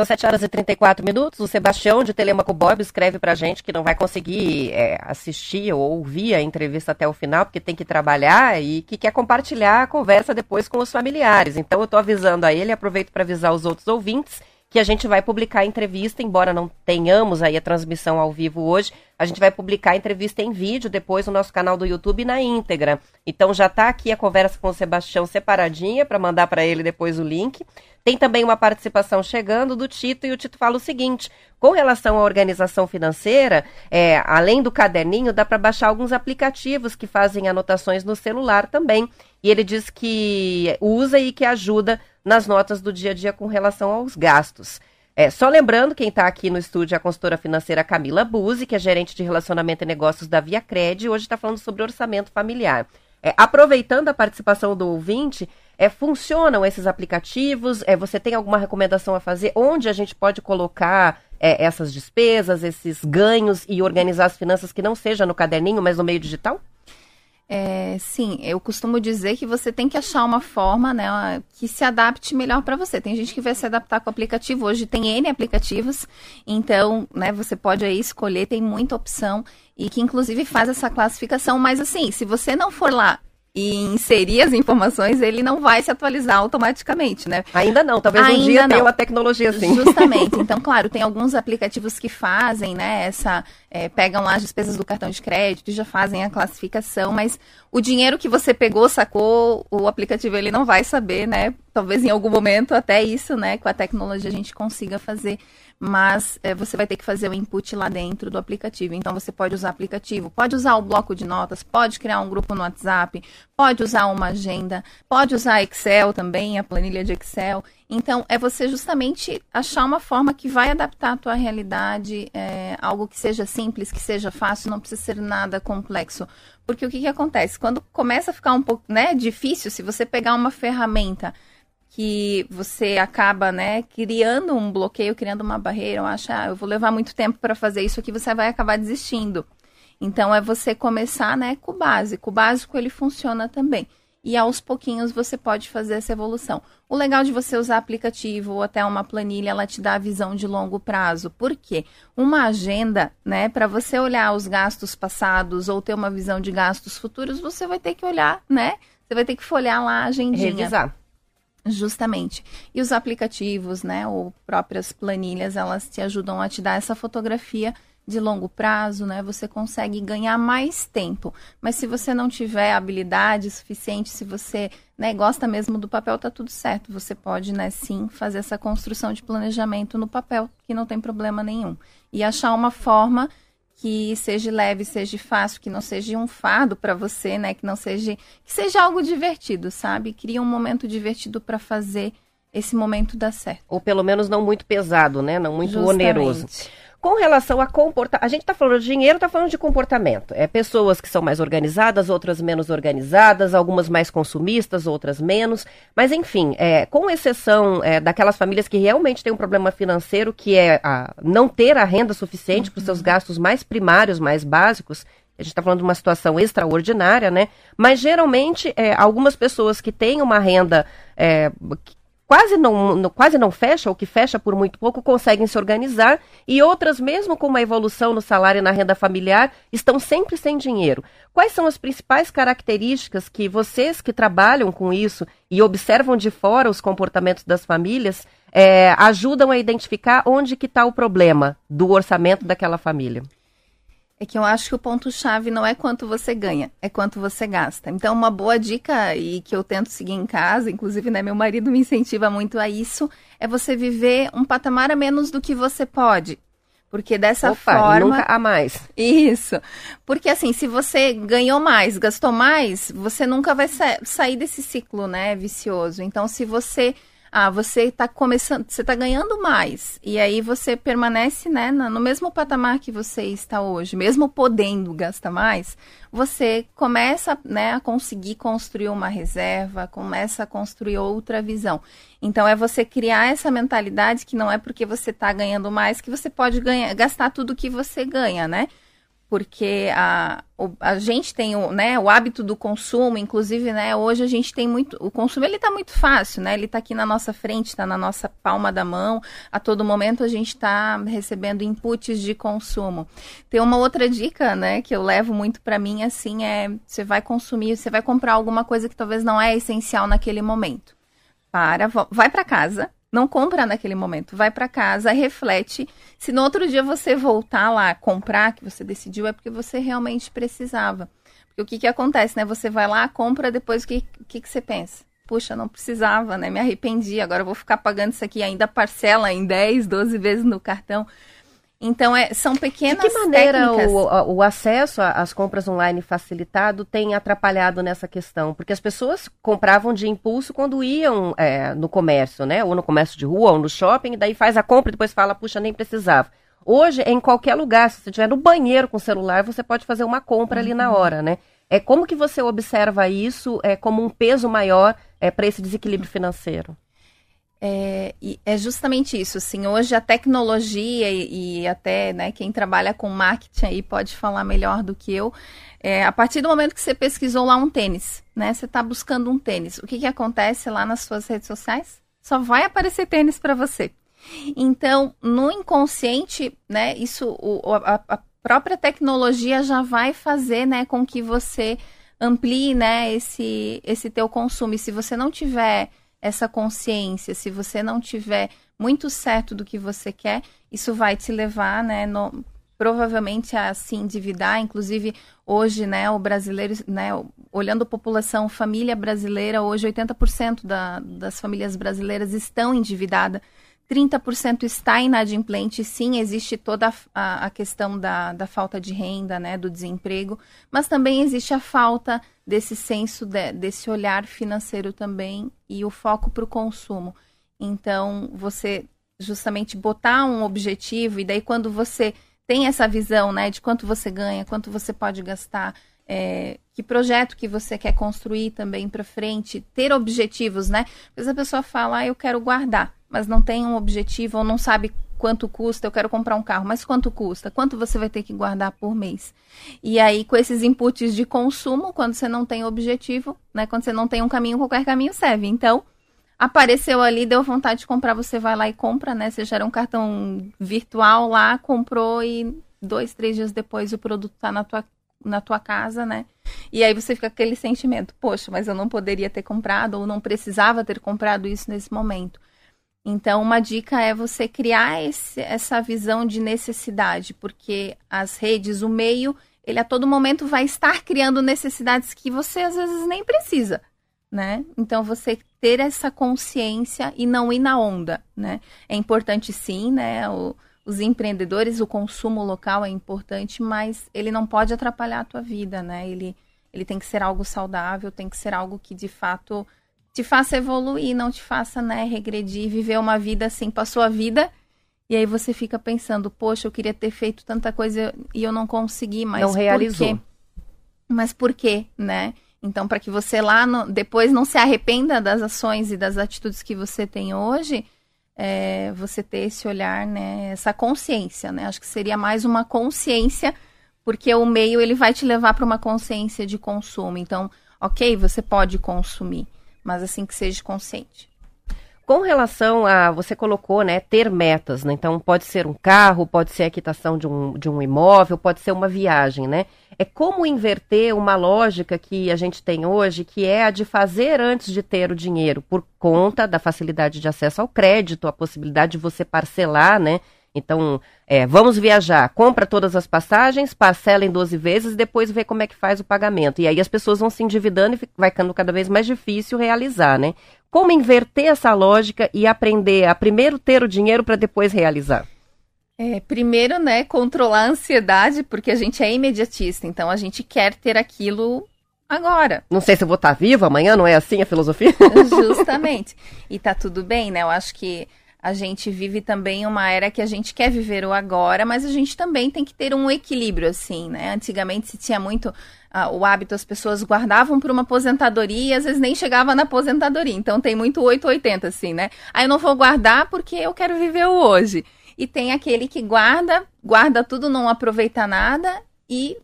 São 7 horas e 34 minutos. O Sebastião de Telemaco Bob escreve pra gente que não vai conseguir é, assistir ou ouvir a entrevista até o final, porque tem que trabalhar e que quer compartilhar a conversa depois com os familiares. Então eu tô avisando a ele, aproveito para avisar os outros ouvintes que a gente vai publicar a entrevista, embora não tenhamos aí a transmissão ao vivo hoje, a gente vai publicar a entrevista em vídeo depois no nosso canal do YouTube na íntegra. Então já está aqui a conversa com o Sebastião separadinha para mandar para ele depois o link. Tem também uma participação chegando do Tito e o Tito fala o seguinte: com relação à organização financeira, é, além do caderninho, dá para baixar alguns aplicativos que fazem anotações no celular também. E ele diz que usa e que ajuda nas notas do dia a dia com relação aos gastos. É, só lembrando, quem está aqui no estúdio é a consultora financeira Camila Buzzi, que é gerente de relacionamento e negócios da Via Cred, e hoje está falando sobre orçamento familiar. É, aproveitando a participação do ouvinte, é, funcionam esses aplicativos? É, você tem alguma recomendação a fazer? Onde a gente pode colocar é, essas despesas, esses ganhos e organizar as finanças que não seja no caderninho, mas no meio digital? É, sim, eu costumo dizer que você tem que achar uma forma né, que se adapte melhor para você. Tem gente que vai se adaptar com o aplicativo. Hoje tem N aplicativos, então né, você pode aí escolher, tem muita opção e que inclusive faz essa classificação. Mas assim, se você não for lá e inserir as informações, ele não vai se atualizar automaticamente, né? Ainda não, talvez Ainda um dia não. tenha uma tecnologia assim. Justamente. Então, claro, tem alguns aplicativos que fazem, né, essa, é, pegam lá as despesas do cartão de crédito e já fazem a classificação, mas o dinheiro que você pegou, sacou, o aplicativo ele não vai saber, né? Talvez em algum momento até isso, né, com a tecnologia a gente consiga fazer mas é, você vai ter que fazer o input lá dentro do aplicativo. Então você pode usar aplicativo, pode usar o bloco de notas, pode criar um grupo no WhatsApp, pode usar uma agenda, pode usar Excel também, a planilha de Excel. Então é você justamente achar uma forma que vai adaptar a tua realidade, é, algo que seja simples, que seja fácil, não precisa ser nada complexo. Porque o que, que acontece? Quando começa a ficar um pouco né, difícil, se você pegar uma ferramenta que você acaba, né, criando um bloqueio, criando uma barreira, eu acho, ah, eu vou levar muito tempo para fazer isso aqui, você vai acabar desistindo. Então é você começar, né, com o básico. O básico ele funciona também. E aos pouquinhos você pode fazer essa evolução. O legal de você usar aplicativo ou até uma planilha, ela te dá a visão de longo prazo. Por quê? Uma agenda, né, para você olhar os gastos passados ou ter uma visão de gastos futuros, você vai ter que olhar, né? Você vai ter que folhear lá a agendinha. Revisar. Justamente. E os aplicativos, né, ou próprias planilhas, elas te ajudam a te dar essa fotografia de longo prazo, né? Você consegue ganhar mais tempo. Mas se você não tiver habilidade suficiente, se você né, gosta mesmo do papel, tá tudo certo. Você pode, né, sim, fazer essa construção de planejamento no papel, que não tem problema nenhum. E achar uma forma que seja leve, seja fácil, que não seja um fardo para você, né? Que não seja que seja algo divertido, sabe? Cria um momento divertido para fazer esse momento dar certo. Ou pelo menos não muito pesado, né? Não muito Justamente. oneroso. Com relação a comportar, a gente está falando de dinheiro, está falando de comportamento. É pessoas que são mais organizadas, outras menos organizadas, algumas mais consumistas, outras menos. Mas enfim, é, com exceção é, daquelas famílias que realmente têm um problema financeiro, que é a, não ter a renda suficiente uhum. para os seus gastos mais primários, mais básicos. A gente está falando de uma situação extraordinária, né? Mas geralmente, é, algumas pessoas que têm uma renda é, quase não, quase não fecha, ou que fecha por muito pouco, conseguem se organizar, e outras, mesmo com uma evolução no salário e na renda familiar, estão sempre sem dinheiro. Quais são as principais características que vocês que trabalham com isso e observam de fora os comportamentos das famílias é, ajudam a identificar onde que está o problema do orçamento daquela família? É que eu acho que o ponto-chave não é quanto você ganha, é quanto você gasta. Então, uma boa dica e que eu tento seguir em casa, inclusive, né, meu marido me incentiva muito a isso, é você viver um patamar a menos do que você pode. Porque dessa Opa, forma. Nunca a mais. Isso. Porque assim, se você ganhou mais, gastou mais, você nunca vai sa sair desse ciclo, né, vicioso. Então, se você ah, você está começando, você está ganhando mais e aí você permanece, né, no mesmo patamar que você está hoje, mesmo podendo gastar mais, você começa, né, a conseguir construir uma reserva, começa a construir outra visão. Então é você criar essa mentalidade que não é porque você está ganhando mais que você pode ganhar, gastar tudo que você ganha, né? Porque a, a gente tem o, né, o hábito do consumo, inclusive, né, hoje a gente tem muito, o consumo ele está muito fácil, né, ele está aqui na nossa frente, está na nossa palma da mão, a todo momento a gente está recebendo inputs de consumo. Tem uma outra dica, né, que eu levo muito para mim, assim, é, você vai consumir, você vai comprar alguma coisa que talvez não é essencial naquele momento. Para, vai para casa, não compra naquele momento, vai para casa, reflete. Se no outro dia você voltar lá comprar, que você decidiu, é porque você realmente precisava. Porque o que, que acontece, né? Você vai lá, compra, depois o que, que, que você pensa? Puxa, não precisava, né? Me arrependi, agora vou ficar pagando isso aqui ainda parcela em 10, 12 vezes no cartão. Então, é, são pequenas De que maneira o, o, acesso às compras online facilitado tem atrapalhado nessa questão? Porque as pessoas compravam de impulso quando iam é, no comércio, né? Ou no comércio de rua, ou no shopping, e daí faz a compra e depois fala, puxa, nem precisava. Hoje, em qualquer lugar, se você estiver no banheiro com o celular, você pode fazer uma compra ali na uhum. hora, né? É, como que você observa isso é, como um peso maior é, para esse desequilíbrio financeiro? É, é justamente isso, assim, hoje a tecnologia e, e, até né, quem trabalha com marketing aí pode falar melhor do que eu. É, a partir do momento que você pesquisou lá um tênis, né? Você está buscando um tênis. O que, que acontece lá nas suas redes sociais? Só vai aparecer tênis para você. Então, no inconsciente, né? Isso, o, a, a própria tecnologia já vai fazer, né, com que você amplie, né, esse, esse teu consumo. E se você não tiver essa consciência, se você não tiver muito certo do que você quer, isso vai te levar, né, no, provavelmente a se endividar, inclusive hoje, né, o brasileiro, né, olhando a população, família brasileira, hoje 80% da, das famílias brasileiras estão endividadas, 30% está inadimplente, sim, existe toda a, a questão da, da, falta de renda, né, do desemprego, mas também existe a falta desse senso, de, desse olhar financeiro também e o foco para o consumo. Então, você justamente botar um objetivo, e daí quando você tem essa visão, né, de quanto você ganha, quanto você pode gastar, é, que projeto que você quer construir também para frente, ter objetivos, né? Vezes a pessoa fala, ah, eu quero guardar mas não tem um objetivo ou não sabe quanto custa, eu quero comprar um carro, mas quanto custa? Quanto você vai ter que guardar por mês? E aí, com esses inputs de consumo, quando você não tem objetivo, né? Quando você não tem um caminho, qualquer caminho serve. Então, apareceu ali, deu vontade de comprar, você vai lá e compra, né? Você gera um cartão virtual lá, comprou e dois, três dias depois o produto está na tua, na tua casa, né? E aí você fica com aquele sentimento, poxa, mas eu não poderia ter comprado ou não precisava ter comprado isso nesse momento. Então, uma dica é você criar esse, essa visão de necessidade, porque as redes, o meio, ele a todo momento vai estar criando necessidades que você às vezes nem precisa, né? Então, você ter essa consciência e não ir na onda, né? É importante sim, né? O, os empreendedores, o consumo local é importante, mas ele não pode atrapalhar a tua vida, né? Ele, ele tem que ser algo saudável, tem que ser algo que de fato te faça evoluir, não te faça, né, regredir, viver uma vida assim, passou a vida e aí você fica pensando, poxa, eu queria ter feito tanta coisa e eu não consegui, mas não realizou. Por quê? Mas por quê, né? Então, para que você lá no, depois não se arrependa das ações e das atitudes que você tem hoje, é, você ter esse olhar, né, essa consciência, né? Acho que seria mais uma consciência, porque o meio ele vai te levar para uma consciência de consumo. Então, ok, você pode consumir, mas assim que seja consciente. Com relação a, você colocou, né, ter metas, né? Então pode ser um carro, pode ser a quitação de um, de um imóvel, pode ser uma viagem, né? É como inverter uma lógica que a gente tem hoje, que é a de fazer antes de ter o dinheiro, por conta da facilidade de acesso ao crédito, a possibilidade de você parcelar, né? Então, é, vamos viajar, compra todas as passagens, parcela em 12 vezes e depois vê como é que faz o pagamento. E aí as pessoas vão se endividando e vai ficando cada vez mais difícil realizar, né? Como inverter essa lógica e aprender a primeiro ter o dinheiro para depois realizar? É, primeiro, né, controlar a ansiedade, porque a gente é imediatista, então a gente quer ter aquilo agora. Não sei se eu vou estar viva amanhã, não é assim a filosofia? Justamente. E tá tudo bem, né? Eu acho que a gente vive também uma era que a gente quer viver o agora, mas a gente também tem que ter um equilíbrio, assim, né? Antigamente se tinha muito uh, o hábito, as pessoas guardavam para uma aposentadoria e às vezes nem chegava na aposentadoria. Então tem muito 880, assim, né? Aí eu não vou guardar porque eu quero viver o hoje. E tem aquele que guarda, guarda tudo, não aproveita nada e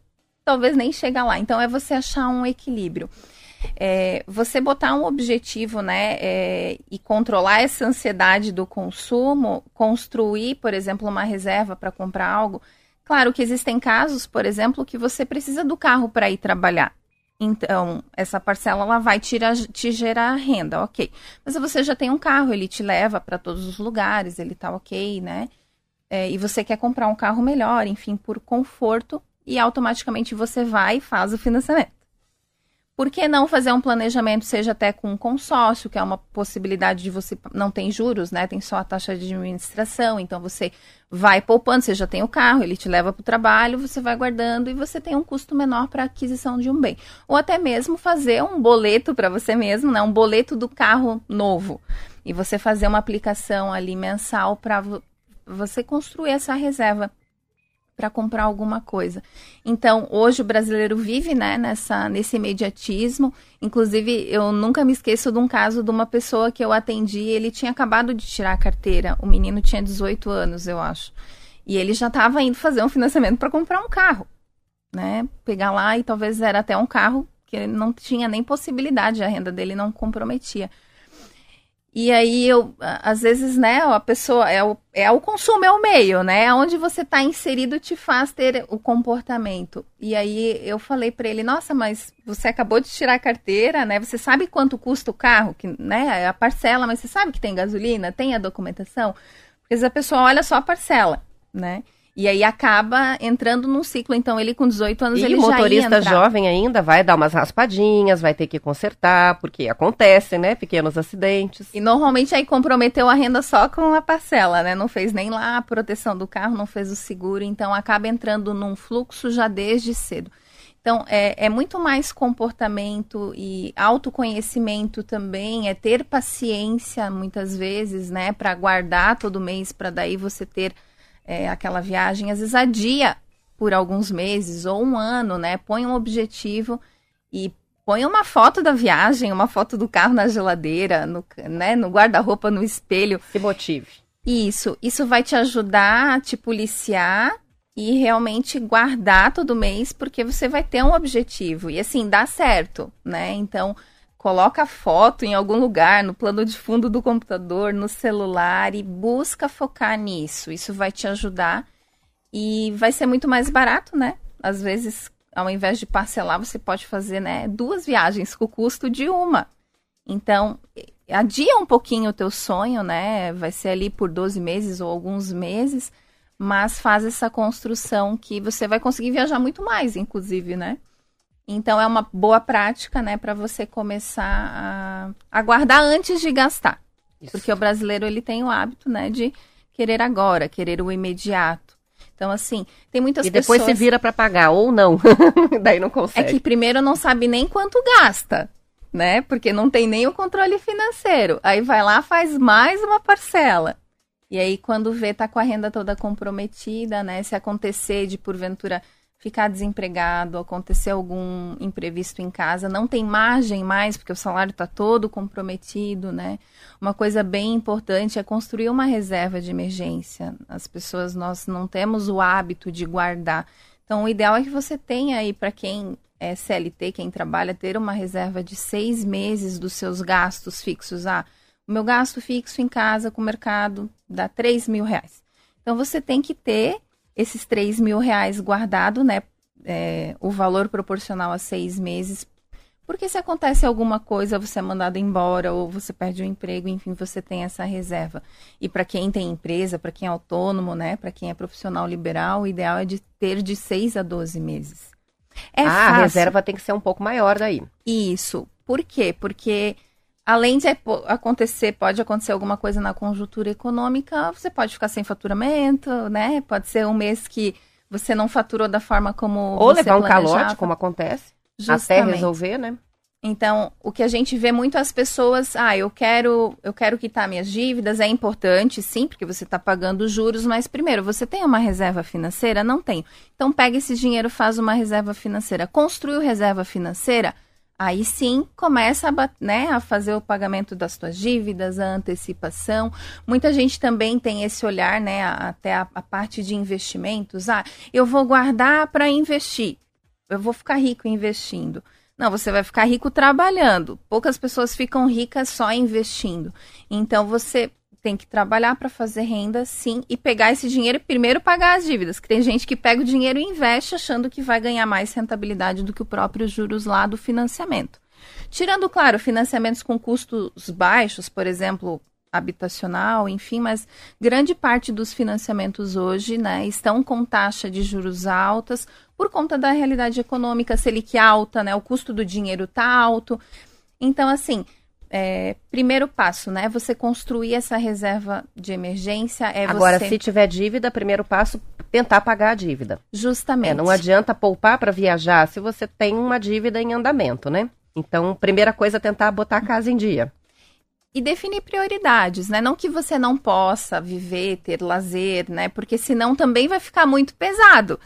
talvez nem chega lá. Então é você achar um equilíbrio é, você botar um objetivo, né, é, e controlar essa ansiedade do consumo, construir, por exemplo, uma reserva para comprar algo. Claro que existem casos, por exemplo, que você precisa do carro para ir trabalhar. Então, essa parcela ela vai tirar, te gerar renda, ok. Mas você já tem um carro, ele te leva para todos os lugares, ele tá ok, né? É, e você quer comprar um carro melhor, enfim, por conforto, e automaticamente você vai e faz o financiamento. Por que não fazer um planejamento, seja até com um consórcio, que é uma possibilidade de você. Não tem juros, né? Tem só a taxa de administração. Então você vai poupando, você já tem o carro, ele te leva para o trabalho, você vai guardando e você tem um custo menor para aquisição de um bem. Ou até mesmo fazer um boleto para você mesmo, né? Um boleto do carro novo. E você fazer uma aplicação ali mensal para você construir essa reserva para comprar alguma coisa. Então, hoje o brasileiro vive né, nessa, nesse imediatismo. Inclusive, eu nunca me esqueço de um caso de uma pessoa que eu atendi, ele tinha acabado de tirar a carteira. O menino tinha 18 anos, eu acho. E ele já estava indo fazer um financiamento para comprar um carro. Né? Pegar lá e talvez era até um carro que ele não tinha nem possibilidade, a renda dele não comprometia. E aí eu, às vezes, né, a pessoa é o, é o consumo, é o meio, né? Onde você está inserido te faz ter o comportamento. E aí eu falei para ele, nossa, mas você acabou de tirar a carteira, né? Você sabe quanto custa o carro, que, né? A parcela, mas você sabe que tem gasolina, tem a documentação? Porque às vezes a pessoa olha só a parcela, né? E aí acaba entrando num ciclo. Então, ele com 18 anos, e ele motorista jovem ainda vai dar umas raspadinhas, vai ter que consertar, porque acontece, né? Pequenos acidentes. E normalmente aí comprometeu a renda só com a parcela, né? Não fez nem lá a proteção do carro, não fez o seguro. Então, acaba entrando num fluxo já desde cedo. Então, é, é muito mais comportamento e autoconhecimento também, é ter paciência muitas vezes, né? Para guardar todo mês, para daí você ter é, aquela viagem, às vezes adia por alguns meses ou um ano, né? Põe um objetivo e põe uma foto da viagem, uma foto do carro na geladeira, no, né, no guarda-roupa, no espelho. Se motive. Isso, isso vai te ajudar a te policiar e realmente guardar todo mês, porque você vai ter um objetivo. E assim, dá certo, né? Então, coloca a foto em algum lugar, no plano de fundo do computador, no celular e busca focar nisso. Isso vai te ajudar e vai ser muito mais barato, né? Às vezes, ao invés de parcelar, você pode fazer, né, duas viagens com o custo de uma. Então, adia um pouquinho o teu sonho, né? Vai ser ali por 12 meses ou alguns meses, mas faz essa construção que você vai conseguir viajar muito mais, inclusive, né? Então é uma boa prática, né, para você começar a, a, guardar antes de gastar. Isso. Porque o brasileiro ele tem o hábito, né, de querer agora, querer o imediato. Então, assim, tem muitas e depois pessoas... se vira para pagar, ou não. Daí não É consegue. que primeiro não sabe nem quanto gasta, né? Porque não tem nem o controle financeiro. Aí vai lá, faz mais uma parcela. E aí, quando vê, tá com a renda toda comprometida, né? Se acontecer de, porventura, ficar desempregado, acontecer algum imprevisto em casa, não tem margem mais, porque o salário está todo comprometido, né? Uma coisa bem importante é construir uma reserva de emergência. As pessoas, nós não temos o hábito de guardar. Então, o ideal é que você tenha aí, para quem é CLT, quem trabalha, ter uma reserva de seis meses dos seus gastos fixos. Ah, o meu gasto fixo em casa com o mercado dá 3 mil reais. Então, você tem que ter esses 3 mil reais guardado, né? É, o valor proporcional a seis meses. Porque se acontece alguma coisa, você é mandado embora ou você perde o emprego, enfim, você tem essa reserva. E para quem tem empresa, para quem é autônomo, né? Para quem é profissional liberal, o ideal é de ter de 6 a 12 meses. É ah, fácil. a reserva tem que ser um pouco maior daí. Isso. Por quê? Porque além de acontecer, pode acontecer alguma coisa na conjuntura econômica, você pode ficar sem faturamento, né? Pode ser um mês que você não faturou da forma como Ou levar um planejava. calote, como acontece, até Justamente. resolver, né? Então, o que a gente vê muito as pessoas, ah, eu quero, eu quero quitar minhas dívidas, é importante, sim, porque você está pagando juros, mas primeiro, você tem uma reserva financeira? Não tenho. Então, pega esse dinheiro, faz uma reserva financeira. Construiu reserva financeira? Aí sim começa a, né, a fazer o pagamento das suas dívidas, a antecipação. Muita gente também tem esse olhar, né, até a, a parte de investimentos. Ah, eu vou guardar para investir. Eu vou ficar rico investindo. Não, você vai ficar rico trabalhando. Poucas pessoas ficam ricas só investindo. Então você tem que trabalhar para fazer renda, sim, e pegar esse dinheiro e primeiro pagar as dívidas. Que tem gente que pega o dinheiro e investe achando que vai ganhar mais rentabilidade do que o próprio juros lá do financiamento. Tirando, claro, financiamentos com custos baixos, por exemplo, habitacional, enfim, mas grande parte dos financiamentos hoje, né, estão com taxa de juros altas por conta da realidade econômica, Selic alta, né, o custo do dinheiro está alto. Então, assim, é, primeiro passo, né, você construir essa reserva de emergência é Agora, você se tiver dívida, primeiro passo, tentar pagar a dívida. justamente É, não adianta poupar para viajar se você tem uma dívida em andamento, né? Então, primeira coisa é tentar botar a casa em dia. E definir prioridades, né? Não que você não possa viver, ter lazer, né? Porque senão também vai ficar muito pesado.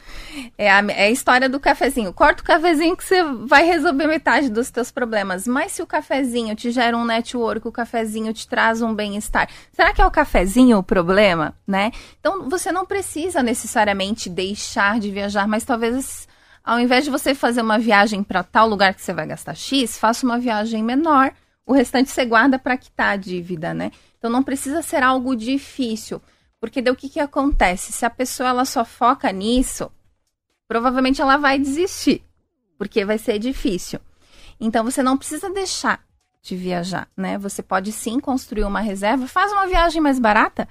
É a, é a história do cafezinho. Corta o cafezinho que você vai resolver metade dos teus problemas. Mas se o cafezinho te gera um network, o cafezinho te traz um bem-estar, será que é o cafezinho o problema, né? Então você não precisa necessariamente deixar de viajar, mas talvez ao invés de você fazer uma viagem para tal lugar que você vai gastar X, faça uma viagem menor o restante você guarda para quitar a dívida, né? Então não precisa ser algo difícil, porque daí o que, que acontece? Se a pessoa ela só foca nisso, provavelmente ela vai desistir, porque vai ser difícil. Então você não precisa deixar de viajar, né? Você pode sim construir uma reserva, faz uma viagem mais barata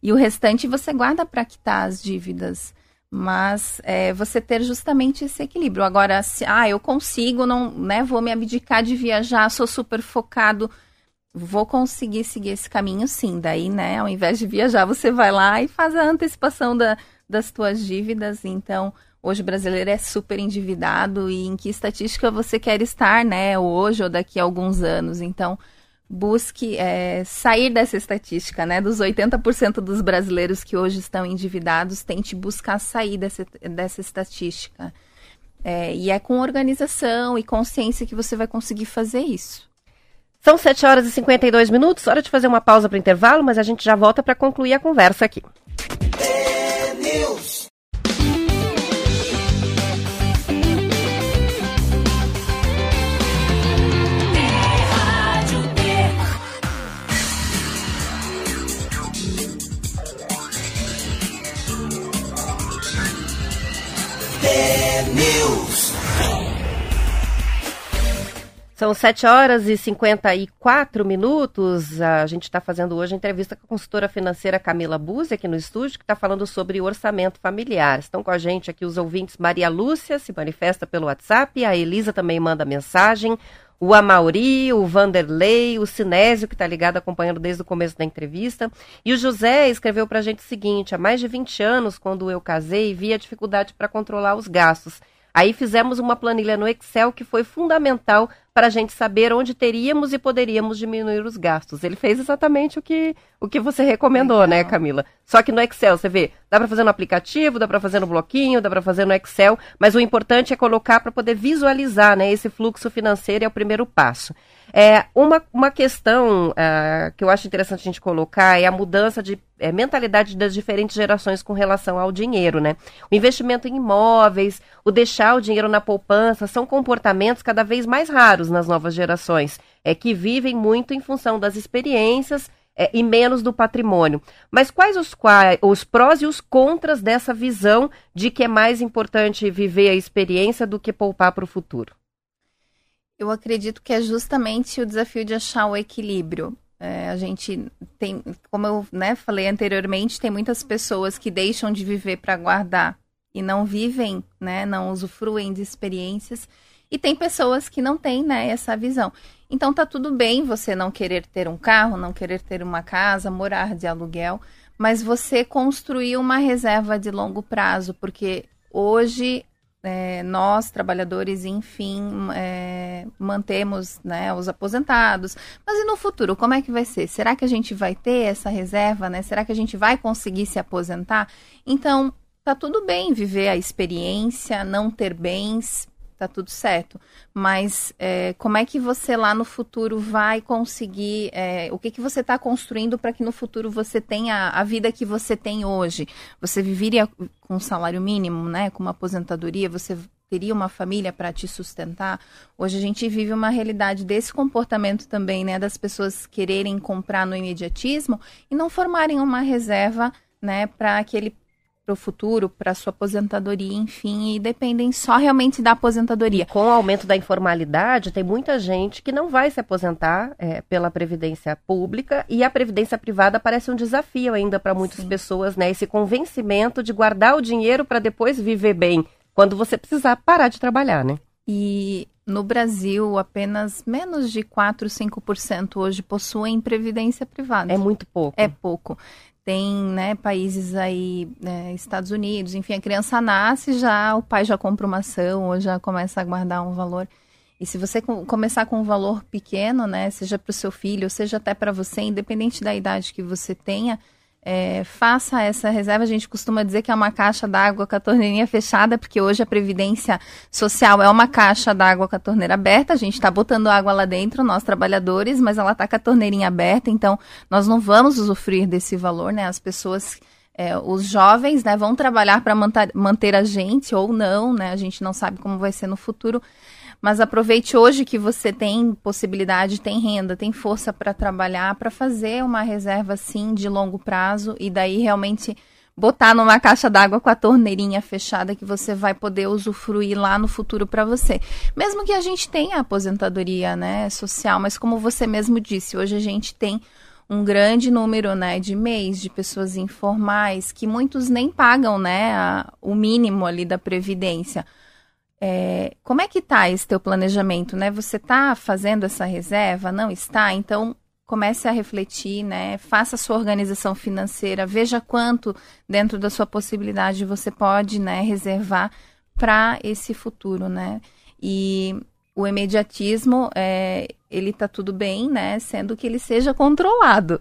e o restante você guarda para quitar as dívidas. Mas é, você ter justamente esse equilíbrio. Agora, se ah, eu consigo, não, né? Vou me abdicar de viajar, sou super focado, vou conseguir seguir esse caminho, sim. Daí, né? Ao invés de viajar, você vai lá e faz a antecipação da, das tuas dívidas. Então, hoje o brasileiro é super endividado e em que estatística você quer estar, né? Hoje ou daqui a alguns anos. Então, busque é, sair dessa estatística, né? Dos 80% dos brasileiros que hoje estão endividados, tente buscar sair dessa, dessa estatística. É, e é com organização e consciência que você vai conseguir fazer isso. São 7 horas e 52 minutos, hora de fazer uma pausa para o intervalo, mas a gente já volta para concluir a conversa aqui. São 7 horas e 54 minutos. A gente está fazendo hoje a entrevista com a consultora financeira Camila Buzzi aqui no estúdio, que está falando sobre orçamento familiar. Estão com a gente aqui os ouvintes Maria Lúcia, se manifesta pelo WhatsApp, a Elisa também manda mensagem, o Amauri, o Vanderlei, o Sinésio, que está ligado acompanhando desde o começo da entrevista. E o José escreveu para a gente o seguinte: há mais de 20 anos, quando eu casei, vi a dificuldade para controlar os gastos. Aí fizemos uma planilha no Excel que foi fundamental para a gente saber onde teríamos e poderíamos diminuir os gastos. Ele fez exatamente o que, o que você recomendou, né, Legal. né, Camila? Só que no Excel, você vê, dá para fazer no aplicativo, dá para fazer no bloquinho, dá para fazer no Excel, mas o importante é colocar para poder visualizar, né, esse fluxo financeiro é o primeiro passo. É, uma, uma questão uh, que eu acho interessante a gente colocar é a mudança de é, mentalidade das diferentes gerações com relação ao dinheiro, né? O investimento em imóveis, o deixar o dinheiro na poupança, são comportamentos cada vez mais raros nas novas gerações, é que vivem muito em função das experiências é, e menos do patrimônio. Mas quais os, quais os prós e os contras dessa visão de que é mais importante viver a experiência do que poupar para o futuro? Eu acredito que é justamente o desafio de achar o equilíbrio. É, a gente tem, como eu né, falei anteriormente, tem muitas pessoas que deixam de viver para guardar e não vivem, né, não usufruem de experiências. E tem pessoas que não têm né, essa visão. Então tá tudo bem você não querer ter um carro, não querer ter uma casa, morar de aluguel, mas você construir uma reserva de longo prazo, porque hoje é, nós, trabalhadores, enfim, é, mantemos né, os aposentados. Mas e no futuro, como é que vai ser? Será que a gente vai ter essa reserva? Né? Será que a gente vai conseguir se aposentar? Então, tá tudo bem viver a experiência, não ter bens, tá tudo certo. Mas é, como é que você lá no futuro vai conseguir? É, o que, que você está construindo para que no futuro você tenha a vida que você tem hoje? Você viveria com um salário mínimo, né? Com uma aposentadoria? Você teria uma família para te sustentar? Hoje a gente vive uma realidade desse comportamento também, né? Das pessoas quererem comprar no imediatismo e não formarem uma reserva, né? Para aquele para o futuro, para sua aposentadoria, enfim, e dependem só realmente da aposentadoria. Com o aumento da informalidade, tem muita gente que não vai se aposentar é, pela previdência pública e a previdência privada parece um desafio ainda para muitas Sim. pessoas, né? Esse convencimento de guardar o dinheiro para depois viver bem, quando você precisar parar de trabalhar, né? E no Brasil, apenas menos de 4, 5% hoje possuem previdência privada. É muito pouco. É pouco tem né, países aí, né, Estados Unidos, enfim, a criança nasce já, o pai já compra uma ação ou já começa a guardar um valor. E se você começar com um valor pequeno, né, seja para o seu filho, seja até para você, independente da idade que você tenha, é, faça essa reserva. A gente costuma dizer que é uma caixa d'água com a torneirinha fechada, porque hoje a Previdência Social é uma caixa d'água com a torneira aberta. A gente está botando água lá dentro, nós trabalhadores, mas ela está com a torneirinha aberta, então nós não vamos usufruir desse valor, né? As pessoas. É, os jovens né, vão trabalhar para manter a gente ou não, né? A gente não sabe como vai ser no futuro, mas aproveite hoje que você tem possibilidade, tem renda, tem força para trabalhar, para fazer uma reserva assim de longo prazo e daí realmente botar numa caixa d'água com a torneirinha fechada que você vai poder usufruir lá no futuro para você. Mesmo que a gente tenha aposentadoria, né, social, mas como você mesmo disse, hoje a gente tem um grande número, né, de mês de pessoas informais que muitos nem pagam, né, a, o mínimo ali da previdência. É, como é que está esse teu planejamento, né? Você está fazendo essa reserva? Não está? Então comece a refletir, né? Faça a sua organização financeira, veja quanto dentro da sua possibilidade você pode, né, reservar para esse futuro, né? E o imediatismo, é, ele tá tudo bem, né? Sendo que ele seja controlado.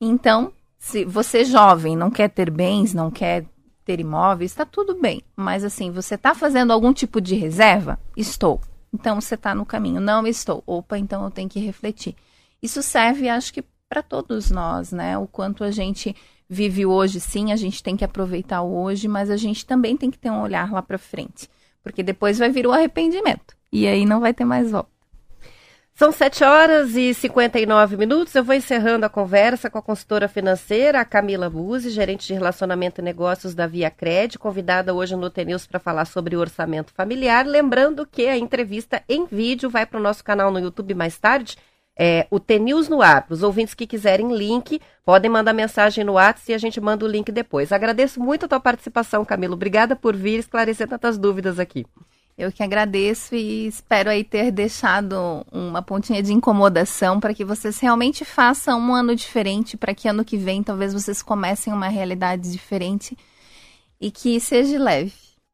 Então, se você jovem não quer ter bens, não quer ter imóveis, está tudo bem. Mas assim, você está fazendo algum tipo de reserva? Estou. Então você está no caminho. Não estou. Opa, então eu tenho que refletir. Isso serve, acho que, para todos nós, né? O quanto a gente vive hoje, sim, a gente tem que aproveitar hoje, mas a gente também tem que ter um olhar lá para frente. Porque depois vai vir o arrependimento. E aí não vai ter mais volta. São 7 horas e 59 minutos. Eu vou encerrando a conversa com a consultora financeira, Camila Buzzi, gerente de relacionamento e negócios da Via Cred, convidada hoje no TNews para falar sobre orçamento familiar. Lembrando que a entrevista em vídeo vai para o nosso canal no YouTube mais tarde. É, o TNews no ar. Os ouvintes que quiserem link, podem mandar mensagem no WhatsApp e a gente manda o link depois. Agradeço muito a tua participação, Camila. Obrigada por vir esclarecer tantas dúvidas aqui. Eu que agradeço e espero aí ter deixado uma pontinha de incomodação para que vocês realmente façam um ano diferente, para que ano que vem talvez vocês comecem uma realidade diferente e que seja leve.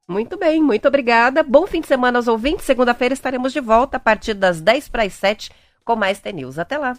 Muito bem, muito obrigada. Bom fim de semana aos ouvintes. Segunda-feira estaremos de volta a partir das 10 para as 7 com mais T-News. Até lá.